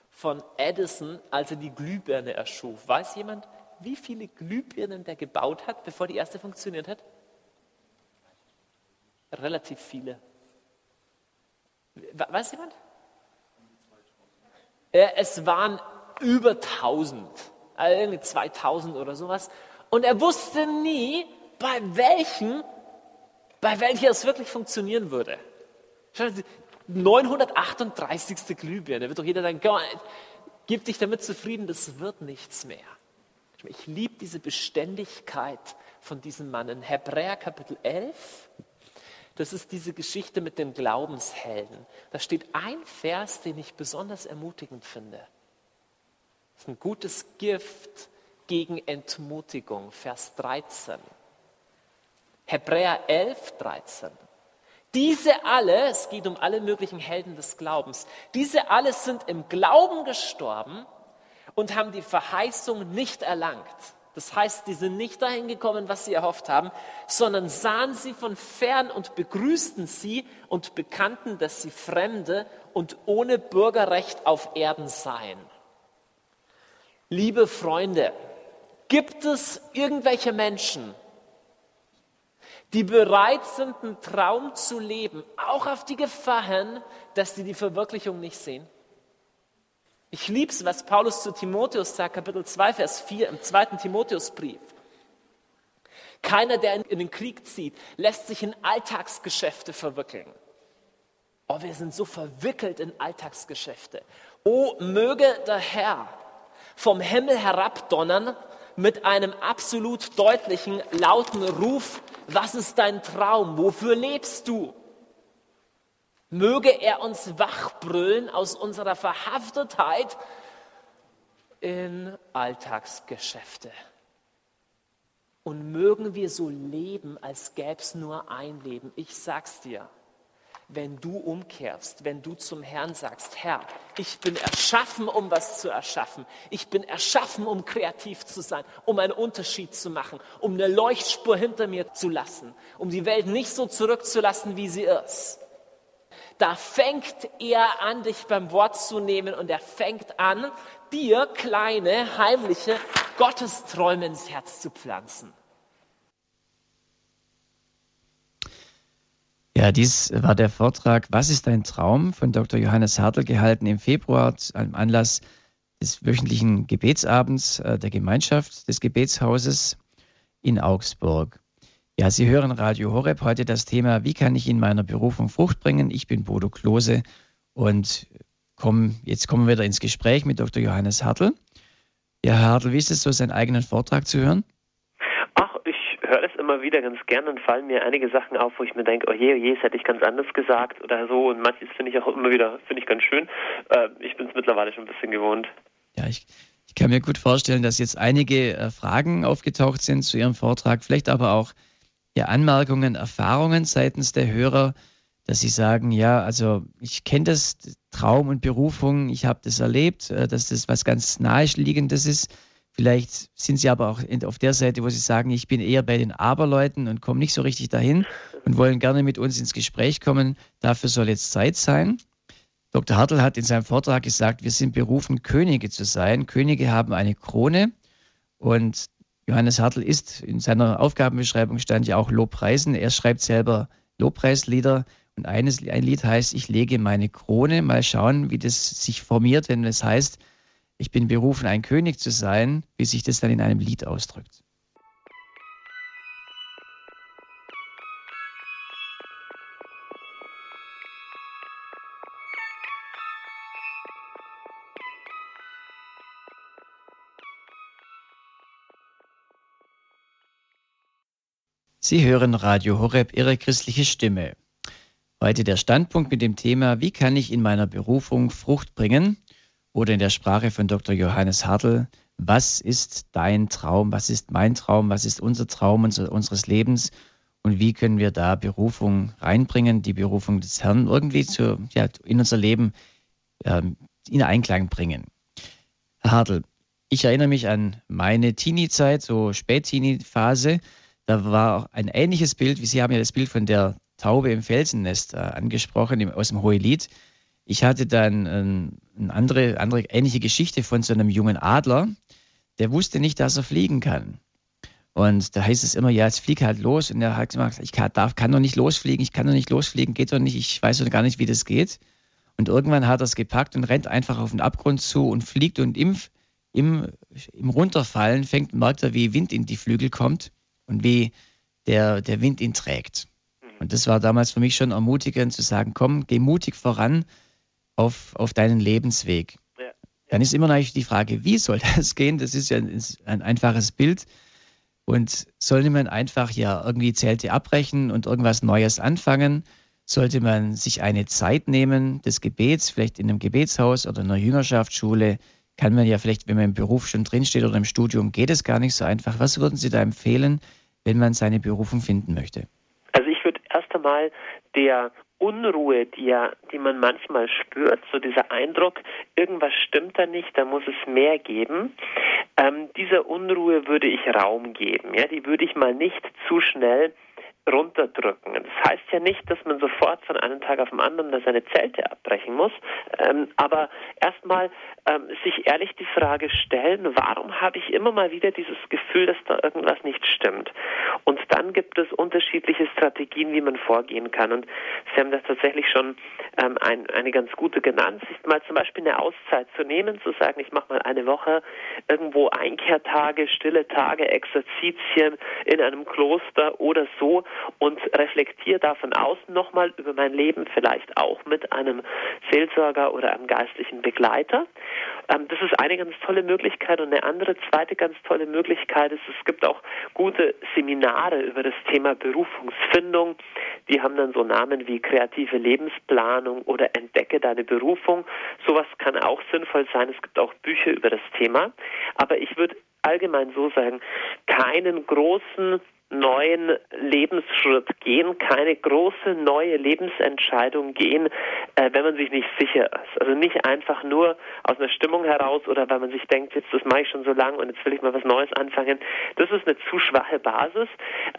von Edison, als er die Glühbirne erschuf. Weiß jemand, wie viele Glühbirnen der gebaut hat, bevor die erste funktioniert hat? Relativ viele. Weiß jemand? Es waren über 1000, also irgendwie 2000 oder sowas. Und er wusste nie, bei welchen bei welcher es wirklich funktionieren würde. 938. Glühbirne, da wird doch jeder sagen, gib dich damit zufrieden, das wird nichts mehr. Ich liebe diese Beständigkeit von diesem Mann. In Hebräer Kapitel 11, das ist diese Geschichte mit den Glaubenshelden. Da steht ein Vers, den ich besonders ermutigend finde. Das ist ein gutes Gift gegen Entmutigung, Vers 13. Hebräer 11, 13. Diese alle, es geht um alle möglichen Helden des Glaubens, diese alle sind im Glauben gestorben und haben die Verheißung nicht erlangt. Das heißt, die sind nicht dahin gekommen, was sie erhofft haben, sondern sahen sie von fern und begrüßten sie und bekannten, dass sie Fremde und ohne Bürgerrecht auf Erden seien. Liebe Freunde, gibt es irgendwelche Menschen, die bereit sind, einen Traum zu leben, auch auf die Gefahr hin, dass sie die Verwirklichung nicht sehen? Ich liebe es, was Paulus zu Timotheus sagt, Kapitel 2, Vers 4 im zweiten Timotheusbrief. Keiner, der in den Krieg zieht, lässt sich in Alltagsgeschäfte verwickeln. Oh, wir sind so verwickelt in Alltagsgeschäfte. Oh, möge der Herr vom Himmel herabdonnern mit einem absolut deutlichen, lauten Ruf, was ist dein Traum? Wofür lebst du? Möge er uns wachbrüllen aus unserer Verhaftetheit in Alltagsgeschäfte. Und mögen wir so leben, als gäbe es nur ein Leben. Ich sag's dir, wenn du umkehrst, wenn du zum Herrn sagst, Herr, ich bin erschaffen, um was zu erschaffen. Ich bin erschaffen, um kreativ zu sein, um einen Unterschied zu machen, um eine Leuchtspur hinter mir zu lassen, um die Welt nicht so zurückzulassen, wie sie ist da fängt er an, dich beim Wort zu nehmen und er fängt an, dir kleine, heimliche Gottesträume ins Herz zu pflanzen. Ja, dies war der Vortrag Was ist dein Traum von Dr. Johannes Hartl gehalten im Februar am Anlass des wöchentlichen Gebetsabends äh, der Gemeinschaft des Gebetshauses in Augsburg. Ja, Sie hören Radio Horeb heute das Thema, wie kann ich in meiner Berufung Frucht bringen? Ich bin Bodo Klose und komm, jetzt kommen wir wieder ins Gespräch mit Dr. Johannes Hartl. Ja, Herr Hartl, wie ist es so, seinen eigenen Vortrag zu hören? Ach, ich höre es immer wieder ganz gern und fallen mir einige Sachen auf, wo ich mir denke, oh je, oh je, das hätte ich ganz anders gesagt oder so. Und manches finde ich auch immer wieder, finde ich ganz schön. Äh, ich bin es mittlerweile schon ein bisschen gewohnt. Ja, ich, ich kann mir gut vorstellen, dass jetzt einige äh, Fragen aufgetaucht sind zu Ihrem Vortrag, vielleicht aber auch ja, Anmerkungen, Erfahrungen seitens der Hörer, dass sie sagen, ja, also ich kenne das Traum und Berufung, ich habe das erlebt, äh, dass das was ganz naheliegendes ist. Vielleicht sind sie aber auch auf der Seite, wo sie sagen, ich bin eher bei den Aberleuten und komme nicht so richtig dahin und wollen gerne mit uns ins Gespräch kommen. Dafür soll jetzt Zeit sein. Dr. Hartl hat in seinem Vortrag gesagt, wir sind berufen, Könige zu sein. Könige haben eine Krone und Johannes Hartl ist in seiner Aufgabenbeschreibung stand ja auch Lobpreisen. Er schreibt selber Lobpreislieder und eines, ein Lied heißt, ich lege meine Krone. Mal schauen, wie das sich formiert, wenn es heißt, ich bin berufen, ein König zu sein, wie sich das dann in einem Lied ausdrückt. Sie hören Radio Horeb, Ihre christliche Stimme. Heute der Standpunkt mit dem Thema, wie kann ich in meiner Berufung Frucht bringen? Oder in der Sprache von Dr. Johannes Hartl, was ist dein Traum? Was ist mein Traum? Was ist unser Traum unseres Lebens? Und wie können wir da Berufung reinbringen, die Berufung des Herrn irgendwie zu, ja, in unser Leben ähm, in Einklang bringen? Herr Hartl, ich erinnere mich an meine Teenie-Zeit, so Spät-Teenie-Phase. Da war ein ähnliches Bild, wie Sie haben ja das Bild von der Taube im Felsennest äh, angesprochen, im, aus dem Hohelied. Ich hatte dann ähm, eine andere, andere ähnliche Geschichte von so einem jungen Adler, der wusste nicht, dass er fliegen kann. Und da heißt es immer, ja, jetzt flieg halt los. Und er hat gesagt, ich kann, darf, kann doch nicht losfliegen, ich kann doch nicht losfliegen, geht doch nicht, ich weiß doch gar nicht, wie das geht. Und irgendwann hat er es gepackt und rennt einfach auf den Abgrund zu und fliegt und im, im, im Runterfallen fängt, merkt er, wie Wind in die Flügel kommt und wie der, der Wind ihn trägt. Mhm. Und das war damals für mich schon ermutigend zu sagen, komm, geh mutig voran auf, auf deinen Lebensweg. Ja. Dann ist immer natürlich die Frage, wie soll das gehen? Das ist ja ein, ein einfaches Bild. Und sollte man einfach ja irgendwie Zelte abbrechen und irgendwas Neues anfangen? Sollte man sich eine Zeit nehmen des Gebets, vielleicht in einem Gebetshaus oder in einer Jüngerschaftsschule? Kann man ja vielleicht, wenn man im Beruf schon drinsteht oder im Studium, geht es gar nicht so einfach. Was würden Sie da empfehlen, wenn man seine Berufung finden möchte? Also ich würde erst einmal der Unruhe, die, ja, die man manchmal spürt, so dieser Eindruck, irgendwas stimmt da nicht, da muss es mehr geben, ähm, dieser Unruhe würde ich Raum geben. Ja, die würde ich mal nicht zu schnell runterdrücken. Das heißt ja nicht, dass man sofort von einem Tag auf den anderen seine Zelte abbrechen muss, ähm, aber erstmal ähm, sich ehrlich die Frage stellen, warum habe ich immer mal wieder dieses Gefühl, dass da irgendwas nicht stimmt? Und dann gibt es unterschiedliche Strategien, wie man vorgehen kann. Und Sie haben das tatsächlich schon ähm, ein, eine ganz gute genannt, sich mal zum Beispiel eine Auszeit zu nehmen, zu sagen, ich mache mal eine Woche irgendwo Einkehrtage, stille Tage, Exerzitien in einem Kloster oder so und reflektiere da von außen nochmal über mein Leben, vielleicht auch mit einem Seelsorger oder einem geistlichen Begleiter. Ähm, das ist eine ganz tolle Möglichkeit und eine andere zweite ganz tolle Möglichkeit ist, es gibt auch gute Seminare über das Thema Berufungsfindung. Die haben dann so Namen wie kreative Lebensplanung oder Entdecke deine Berufung. Sowas kann auch sinnvoll sein. Es gibt auch Bücher über das Thema. Aber ich würde allgemein so sagen, keinen großen neuen Lebensschritt gehen, keine große neue Lebensentscheidung gehen, äh, wenn man sich nicht sicher ist. Also nicht einfach nur aus einer Stimmung heraus oder weil man sich denkt, jetzt das mache ich schon so lange und jetzt will ich mal was Neues anfangen. Das ist eine zu schwache Basis.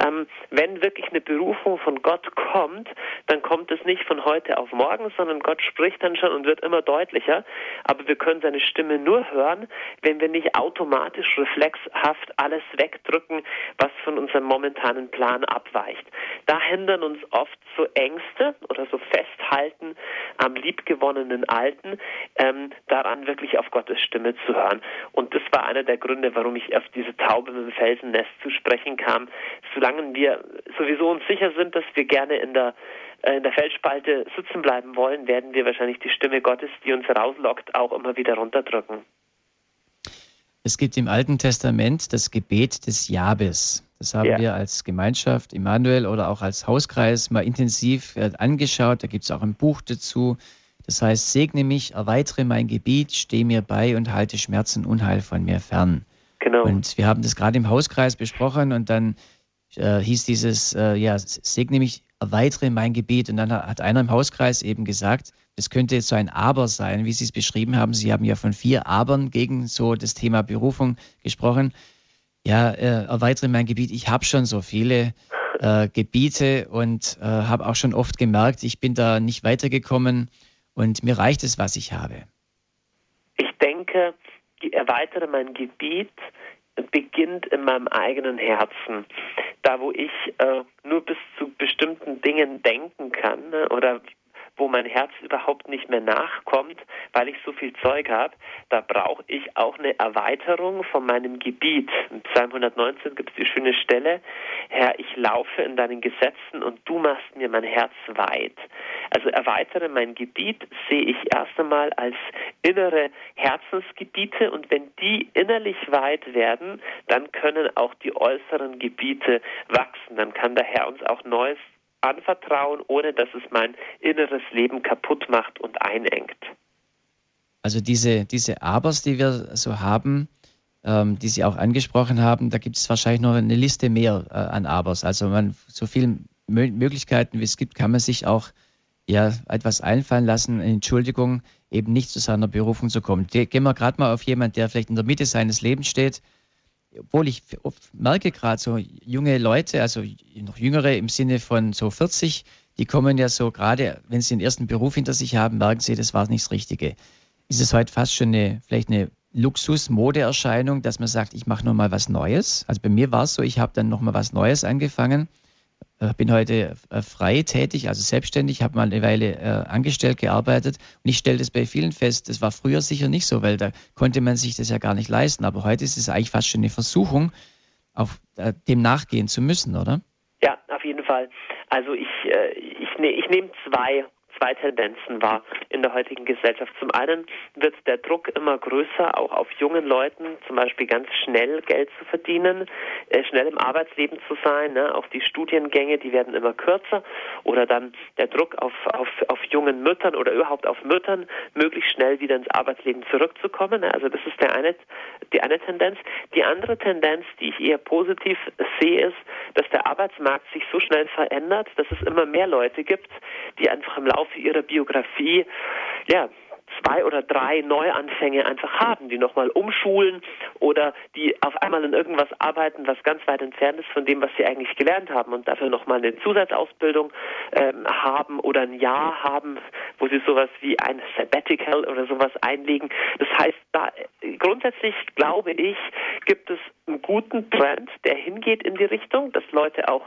Ähm, wenn wirklich eine Berufung von Gott kommt, dann kommt es nicht von heute auf morgen, sondern Gott spricht dann schon und wird immer deutlicher. Aber wir können seine Stimme nur hören, wenn wir nicht automatisch reflexhaft alles wegdrücken, was von unserem momentanen Plan abweicht. Da hindern uns oft so Ängste oder so Festhalten am liebgewonnenen Alten, ähm, daran wirklich auf Gottes Stimme zu hören. Und das war einer der Gründe, warum ich auf diese Taube mit dem Felsennest zu sprechen kam. Solange wir sowieso uns sicher sind, dass wir gerne in der äh, in der Felsspalte sitzen bleiben wollen, werden wir wahrscheinlich die Stimme Gottes, die uns rauslockt, auch immer wieder runterdrücken. Es gibt im Alten Testament das Gebet des Jabes. Das haben ja. wir als Gemeinschaft, Immanuel oder auch als Hauskreis mal intensiv äh, angeschaut. Da gibt es auch ein Buch dazu. Das heißt, segne mich, erweitere mein Gebiet, stehe mir bei und halte Schmerzen und Unheil von mir fern. Genau. Und wir haben das gerade im Hauskreis besprochen und dann äh, hieß dieses, äh, ja, segne mich, erweitere mein Gebiet. Und dann hat einer im Hauskreis eben gesagt, das könnte jetzt so ein Aber sein, wie Sie es beschrieben haben. Sie haben ja von vier Abern gegen so das Thema Berufung gesprochen ja, äh, erweitere mein Gebiet. Ich habe schon so viele äh, Gebiete und äh, habe auch schon oft gemerkt, ich bin da nicht weitergekommen und mir reicht es, was ich habe. Ich denke, erweitere mein Gebiet beginnt in meinem eigenen Herzen. Da, wo ich äh, nur bis zu bestimmten Dingen denken kann ne, oder wo mein Herz überhaupt nicht mehr nachkommt, weil ich so viel Zeug habe, da brauche ich auch eine Erweiterung von meinem Gebiet. In Psalm 119 gibt es die schöne Stelle, Herr, ich laufe in deinen Gesetzen und du machst mir mein Herz weit. Also erweitere mein Gebiet sehe ich erst einmal als innere Herzensgebiete und wenn die innerlich weit werden, dann können auch die äußeren Gebiete wachsen. Dann kann der Herr uns auch Neues anvertrauen, ohne dass es mein inneres Leben kaputt macht und einengt. Also diese, diese Abers, die wir so haben, ähm, die Sie auch angesprochen haben, da gibt es wahrscheinlich noch eine Liste mehr äh, an Abers. Also man, so viele Mö Möglichkeiten, wie es gibt, kann man sich auch ja, etwas einfallen lassen, eine Entschuldigung, eben nicht zu seiner Berufung zu kommen. Gehen wir gerade mal auf jemanden, der vielleicht in der Mitte seines Lebens steht obwohl ich oft merke gerade so junge Leute, also noch jüngere im Sinne von so 40, die kommen ja so gerade, wenn sie den ersten Beruf hinter sich haben, merken sie, das war nicht das Richtige. Ist es heute fast schon eine, vielleicht eine Luxus-Modeerscheinung, dass man sagt, ich mache nochmal was Neues? Also bei mir war es so, ich habe dann nochmal was Neues angefangen bin heute äh, frei tätig, also selbstständig, habe mal eine Weile äh, angestellt gearbeitet und ich stelle das bei vielen fest, das war früher sicher nicht so, weil da konnte man sich das ja gar nicht leisten. Aber heute ist es eigentlich fast schon eine Versuchung, auf dem nachgehen zu müssen, oder? Ja, auf jeden Fall. Also ich, äh, ich, ne, ich nehme zwei zwei Tendenzen wahr in der heutigen Gesellschaft. Zum einen wird der Druck immer größer, auch auf jungen Leuten zum Beispiel ganz schnell Geld zu verdienen, äh, schnell im Arbeitsleben zu sein. Ne? Auch die Studiengänge, die werden immer kürzer. Oder dann der Druck auf, auf, auf jungen Müttern oder überhaupt auf Müttern, möglichst schnell wieder ins Arbeitsleben zurückzukommen. Ne? Also das ist der eine, die eine Tendenz. Die andere Tendenz, die ich eher positiv sehe, ist, dass der Arbeitsmarkt sich so schnell verändert, dass es immer mehr Leute gibt, die einfach im Laufe Laufe ihrer Biografie ja, zwei oder drei Neuanfänge einfach haben, die nochmal umschulen oder die auf einmal in irgendwas arbeiten, was ganz weit entfernt ist von dem, was sie eigentlich gelernt haben und dafür nochmal eine Zusatzausbildung ähm, haben oder ein Jahr haben, wo sie sowas wie ein Sabbatical oder sowas einlegen. Das heißt, da grundsätzlich glaube ich, gibt es einen guten Trend, der hingeht in die Richtung, dass Leute auch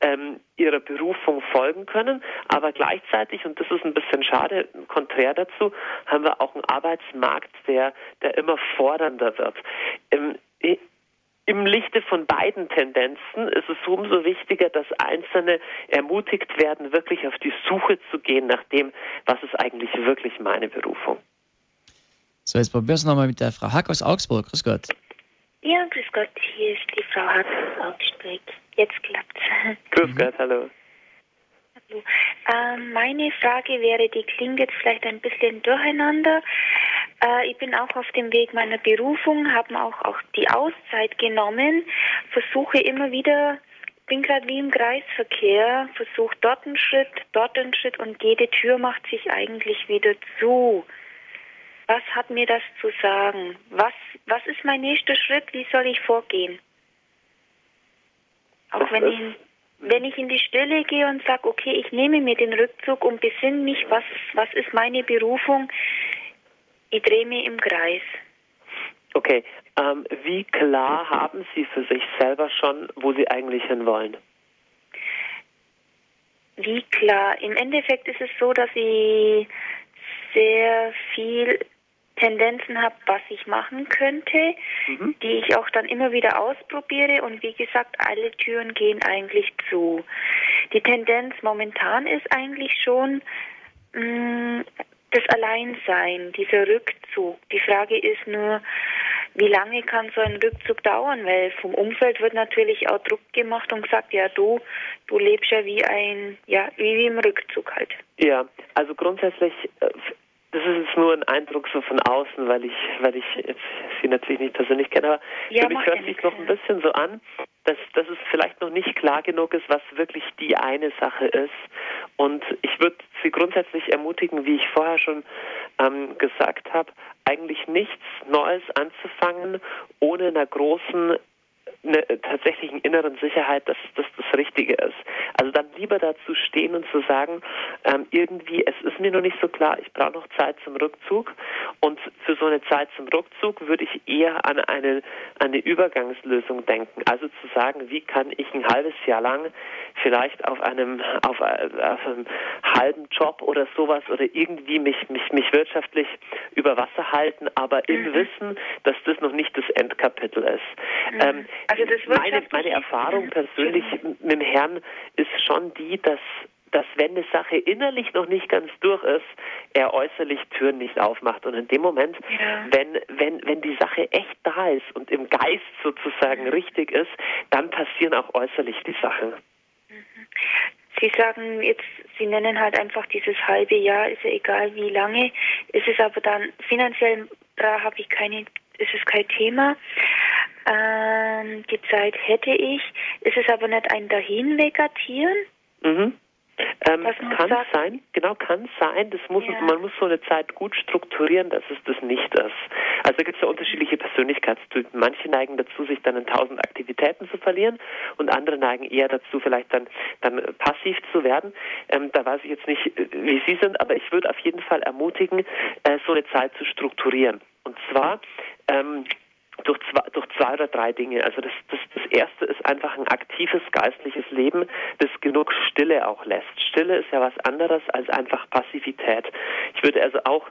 ähm, ihrer Berufung folgen können, aber gleichzeitig, und das ist ein bisschen schade, konträr dazu, haben wir auch einen Arbeitsmarkt, der, der immer fordernder wird. Im, im Lichte von beiden Tendenzen ist es umso wichtiger, dass Einzelne ermutigt werden, wirklich auf die Suche zu gehen nach dem, was ist eigentlich wirklich meine Berufung. So, jetzt probieren wir es nochmal mit der Frau Hack aus Augsburg. Grüß Gott. Ja, grüß Gott, hier ist die Frau Hack aus Augsburg. Jetzt klappt's. Grüß Gott, hallo. Hallo. Ähm, meine Frage wäre, die klingt jetzt vielleicht ein bisschen durcheinander. Äh, ich bin auch auf dem Weg meiner Berufung, habe auch, auch die Auszeit genommen, versuche immer wieder, bin gerade wie im Kreisverkehr, versuche dort einen Schritt, dort einen Schritt und jede Tür macht sich eigentlich wieder zu. Was hat mir das zu sagen? Was, was ist mein nächster Schritt? Wie soll ich vorgehen? Auch wenn ich wenn ich in die Stille gehe und sage, okay, ich nehme mir den Rückzug und besinne mich, was, was ist meine Berufung, ich drehe mich im Kreis. Okay, ähm, wie klar haben Sie für sich selber schon, wo Sie eigentlich hinwollen? Wie klar? Im Endeffekt ist es so, dass ich sehr viel Tendenzen habe, was ich machen könnte, mhm. die ich auch dann immer wieder ausprobiere. Und wie gesagt, alle Türen gehen eigentlich zu. Die Tendenz momentan ist eigentlich schon mh, mm, das Alleinsein, dieser Rückzug. Die Frage ist nur, wie lange kann so ein Rückzug dauern? Weil vom Umfeld wird natürlich auch Druck gemacht und gesagt, ja du, du lebst ja wie ein, ja, wie im Rückzug halt. Ja, also grundsätzlich äh, das ist jetzt nur ein Eindruck so von außen, weil ich, weil ich jetzt sie natürlich nicht persönlich kenne, aber ja, für mich hört sich noch ein bisschen so an, dass, dass es vielleicht noch nicht klar genug ist, was wirklich die eine Sache ist. Und ich würde Sie grundsätzlich ermutigen, wie ich vorher schon ähm, gesagt habe, eigentlich nichts Neues anzufangen, ohne einer großen einer tatsächlichen inneren Sicherheit, dass das das Richtige ist. Also dann lieber dazu stehen und zu sagen, ähm, irgendwie, es ist mir noch nicht so klar, ich brauche noch Zeit zum Rückzug und für so eine Zeit zum Rückzug würde ich eher an eine, eine Übergangslösung denken. Also zu sagen, wie kann ich ein halbes Jahr lang vielleicht auf einem, auf, auf einem halben Job oder sowas oder irgendwie mich, mich, mich wirtschaftlich über Wasser halten, aber im mhm. Wissen, dass das noch nicht das Endkapitel ist. Mhm. Ähm, also das meine, meine Erfahrung persönlich mit dem Herrn ist schon die, dass dass wenn eine Sache innerlich noch nicht ganz durch ist, er äußerlich Türen nicht aufmacht. Und in dem Moment, ja. wenn, wenn, wenn die Sache echt da ist und im Geist sozusagen richtig ist, dann passieren auch äußerlich die Sachen. Mhm. Sie sagen jetzt, Sie nennen halt einfach dieses halbe Jahr, ist ja egal wie lange. Ist es aber dann finanziell, da habe ich keine, ist es kein Thema. Ähm, die Zeit hätte ich. Ist es aber nicht ein Dahinvegatieren? Mhm. Ähm, kann sagt, sein, genau, kann sein. Das muss, ja. Man muss so eine Zeit gut strukturieren, dass es das nicht ist. Also da gibt es ja unterschiedliche Persönlichkeitstypen. Manche neigen dazu, sich dann in tausend Aktivitäten zu verlieren und andere neigen eher dazu, vielleicht dann, dann passiv zu werden. Ähm, da weiß ich jetzt nicht, äh, wie Sie sind, aber ich würde auf jeden Fall ermutigen, äh, so eine Zeit zu strukturieren. Und zwar ähm, durch zwei, durch zwei oder drei Dinge. Also das, das, das erste ist einfach ein aktives geistliches Leben, das genug Stille auch lässt. Stille ist ja was anderes als einfach Passivität. Ich würde also auch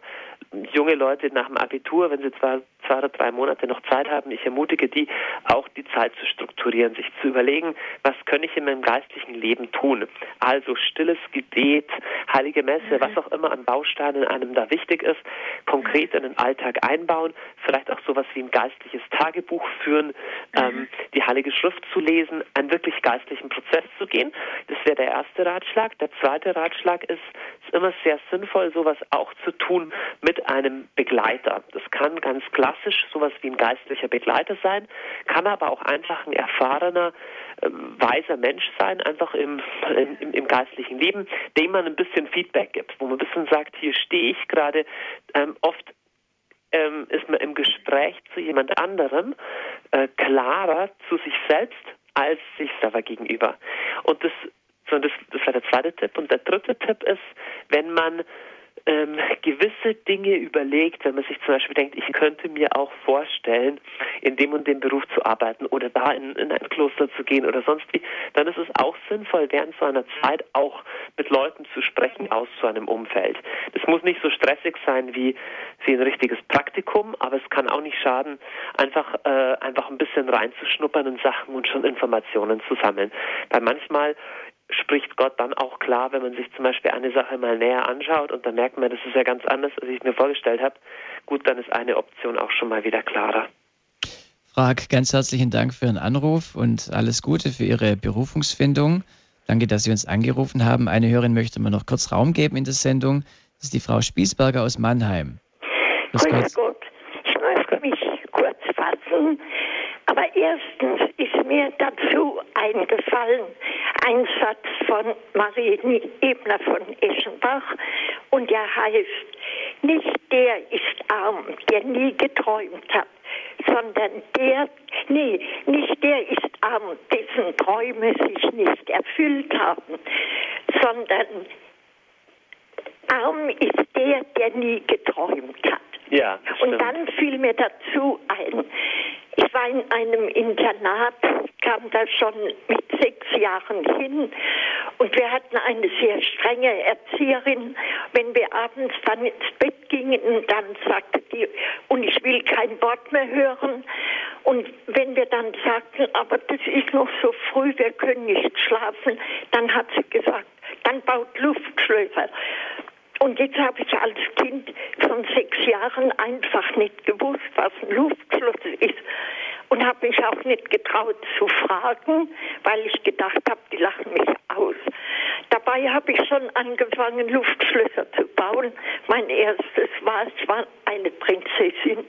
junge Leute nach dem Abitur, wenn sie zwar zwei oder drei Monate noch Zeit haben, ich ermutige die, auch die Zeit zu strukturieren, sich zu überlegen, was kann ich in meinem geistlichen Leben tun. Also stilles Gebet, heilige Messe, was auch immer an Bausteinen einem da wichtig ist, konkret in den Alltag einbauen, vielleicht auch sowas wie ein geistliches Tagebuch führen, ähm, die Heilige Schrift zu lesen, einen wirklich geistlichen Prozess zu gehen. Das wäre der erste Ratschlag. Der zweite Ratschlag ist, es ist immer sehr sinnvoll, sowas auch zu tun mit einem Begleiter. Das kann ganz klassisch sowas wie ein geistlicher Begleiter sein, kann aber auch einfach ein erfahrener, äh, weiser Mensch sein, einfach im, im, im, geistlichen Leben, dem man ein bisschen Feedback gibt, wo man ein bisschen sagt, hier stehe ich gerade. Ähm, oft ähm, ist man im Gespräch zu jemand anderem äh, klarer zu sich selbst als sich selber gegenüber. Und das, so, das, das war der zweite Tipp. Und der dritte Tipp ist, wenn man ähm, gewisse Dinge überlegt, wenn man sich zum Beispiel denkt, ich könnte mir auch vorstellen, in dem und dem Beruf zu arbeiten oder da in, in ein Kloster zu gehen oder sonst wie, dann ist es auch sinnvoll, während so einer Zeit auch mit Leuten zu sprechen aus so einem Umfeld. Das muss nicht so stressig sein wie, wie ein richtiges Praktikum, aber es kann auch nicht schaden, einfach, äh, einfach ein bisschen reinzuschnuppern in Sachen und schon Informationen zu sammeln. Weil manchmal spricht Gott dann auch klar, wenn man sich zum Beispiel eine Sache mal näher anschaut und dann merkt man, das ist ja ganz anders, als ich mir vorgestellt habe. Gut, dann ist eine Option auch schon mal wieder klarer. Frag, ganz herzlichen Dank für Ihren Anruf und alles Gute für Ihre Berufungsfindung. Danke, dass Sie uns angerufen haben. Eine Hörerin möchte mir noch kurz Raum geben in der Sendung. Das ist die Frau Spießberger aus Mannheim. Grüß Gott. Gott. Ich möchte mich kurz fassen. Aber erstens ist mir dazu eingefallen ein Satz von Marie Ebner von Eschenbach und der heißt, nicht der ist arm, der nie geträumt hat, sondern der, nee, nicht der ist arm, dessen Träume sich nicht erfüllt haben, sondern arm ist der, der nie geträumt hat. Ja, und dann fiel mir dazu ein, ich war in einem Internat, kam da schon mit sechs Jahren hin und wir hatten eine sehr strenge Erzieherin. Wenn wir abends dann ins Bett gingen, dann sagte die, und ich will kein Wort mehr hören. Und wenn wir dann sagten, aber das ist noch so früh, wir können nicht schlafen, dann hat sie gesagt, dann baut Luftschlösser. Und jetzt habe ich als Kind von sechs Jahren einfach nicht gewusst, was ein Luftschloss ist. Und habe mich auch nicht getraut zu fragen, weil ich gedacht habe, die lachen mich aus. Dabei habe ich schon angefangen, Luftschlösser zu bauen. Mein erstes war, es war eine Prinzessin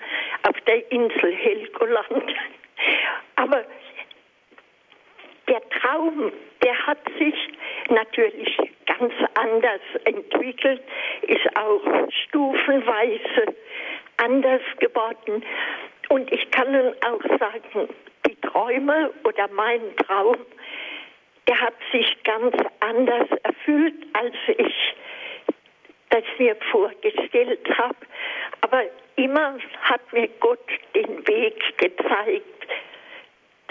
auf der Insel Helgoland. Aber der Traum, der hat sich natürlich ganz anders entwickelt, ist auch stufenweise anders geworden. Und ich kann nun auch sagen, die Träume oder mein Traum, der hat sich ganz anders erfüllt, als ich das mir vorgestellt habe. Aber immer hat mir Gott den Weg gezeigt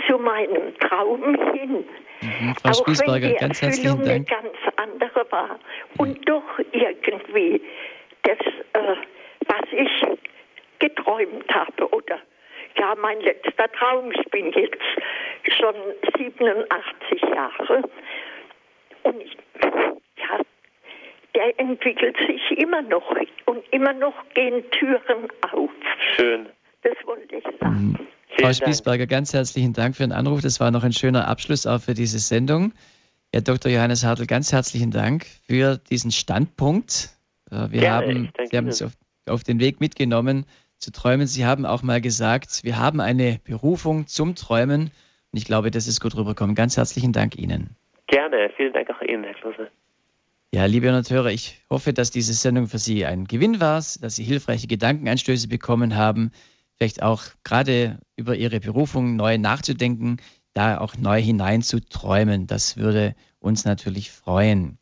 zu meinem Traum hin. Mhm, Frau auch wenn die ganz Erfüllung eine ganz andere war. Und doch irgendwie das, äh, was ich geträumt habe oder ja, mein letzter Traum. Ich bin jetzt schon 87 Jahre und ich, ja, der entwickelt sich immer noch und immer noch gehen Türen auf. Schön. Das wollte ich sagen. Mhm. Frau Spießberger, ganz herzlichen Dank für den Anruf. Das war noch ein schöner Abschluss auch für diese Sendung. Herr Dr. Johannes Hartl, ganz herzlichen Dank für diesen Standpunkt. Äh, wir Gerne, haben, Sie haben es auf, auf den Weg mitgenommen zu träumen. Sie haben auch mal gesagt, wir haben eine Berufung zum Träumen. Und ich glaube, das ist gut rübergekommen. Ganz herzlichen Dank Ihnen. Gerne, vielen Dank auch Ihnen, Herr Klose. Ja, liebe Hörer, ich hoffe, dass diese Sendung für Sie ein Gewinn war, dass Sie hilfreiche Gedankenanstöße bekommen haben, vielleicht auch gerade über Ihre Berufung neu nachzudenken, da auch neu hinein zu träumen. Das würde uns natürlich freuen.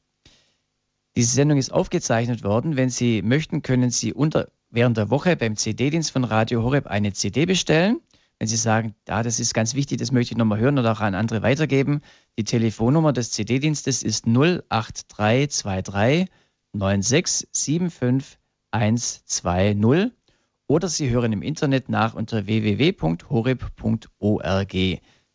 Diese Sendung ist aufgezeichnet worden. Wenn Sie möchten, können Sie unter während der Woche beim CD-Dienst von Radio Horeb eine CD bestellen. Wenn Sie sagen, ja, das ist ganz wichtig, das möchte ich nochmal hören oder auch an andere weitergeben. Die Telefonnummer des CD-Dienstes ist 08323 9675 120 oder Sie hören im Internet nach unter www.horeb.org.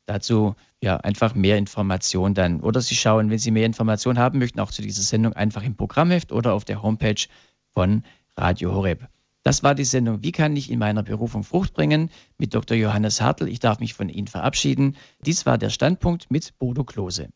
Dazu ja einfach mehr Informationen dann. Oder Sie schauen, wenn Sie mehr Informationen haben möchten, auch zu dieser Sendung einfach im Programmheft oder auf der Homepage von Radio Horeb. Das war die Sendung Wie kann ich in meiner Berufung Frucht bringen mit Dr. Johannes Hartl. Ich darf mich von Ihnen verabschieden. Dies war der Standpunkt mit Bodo Klose.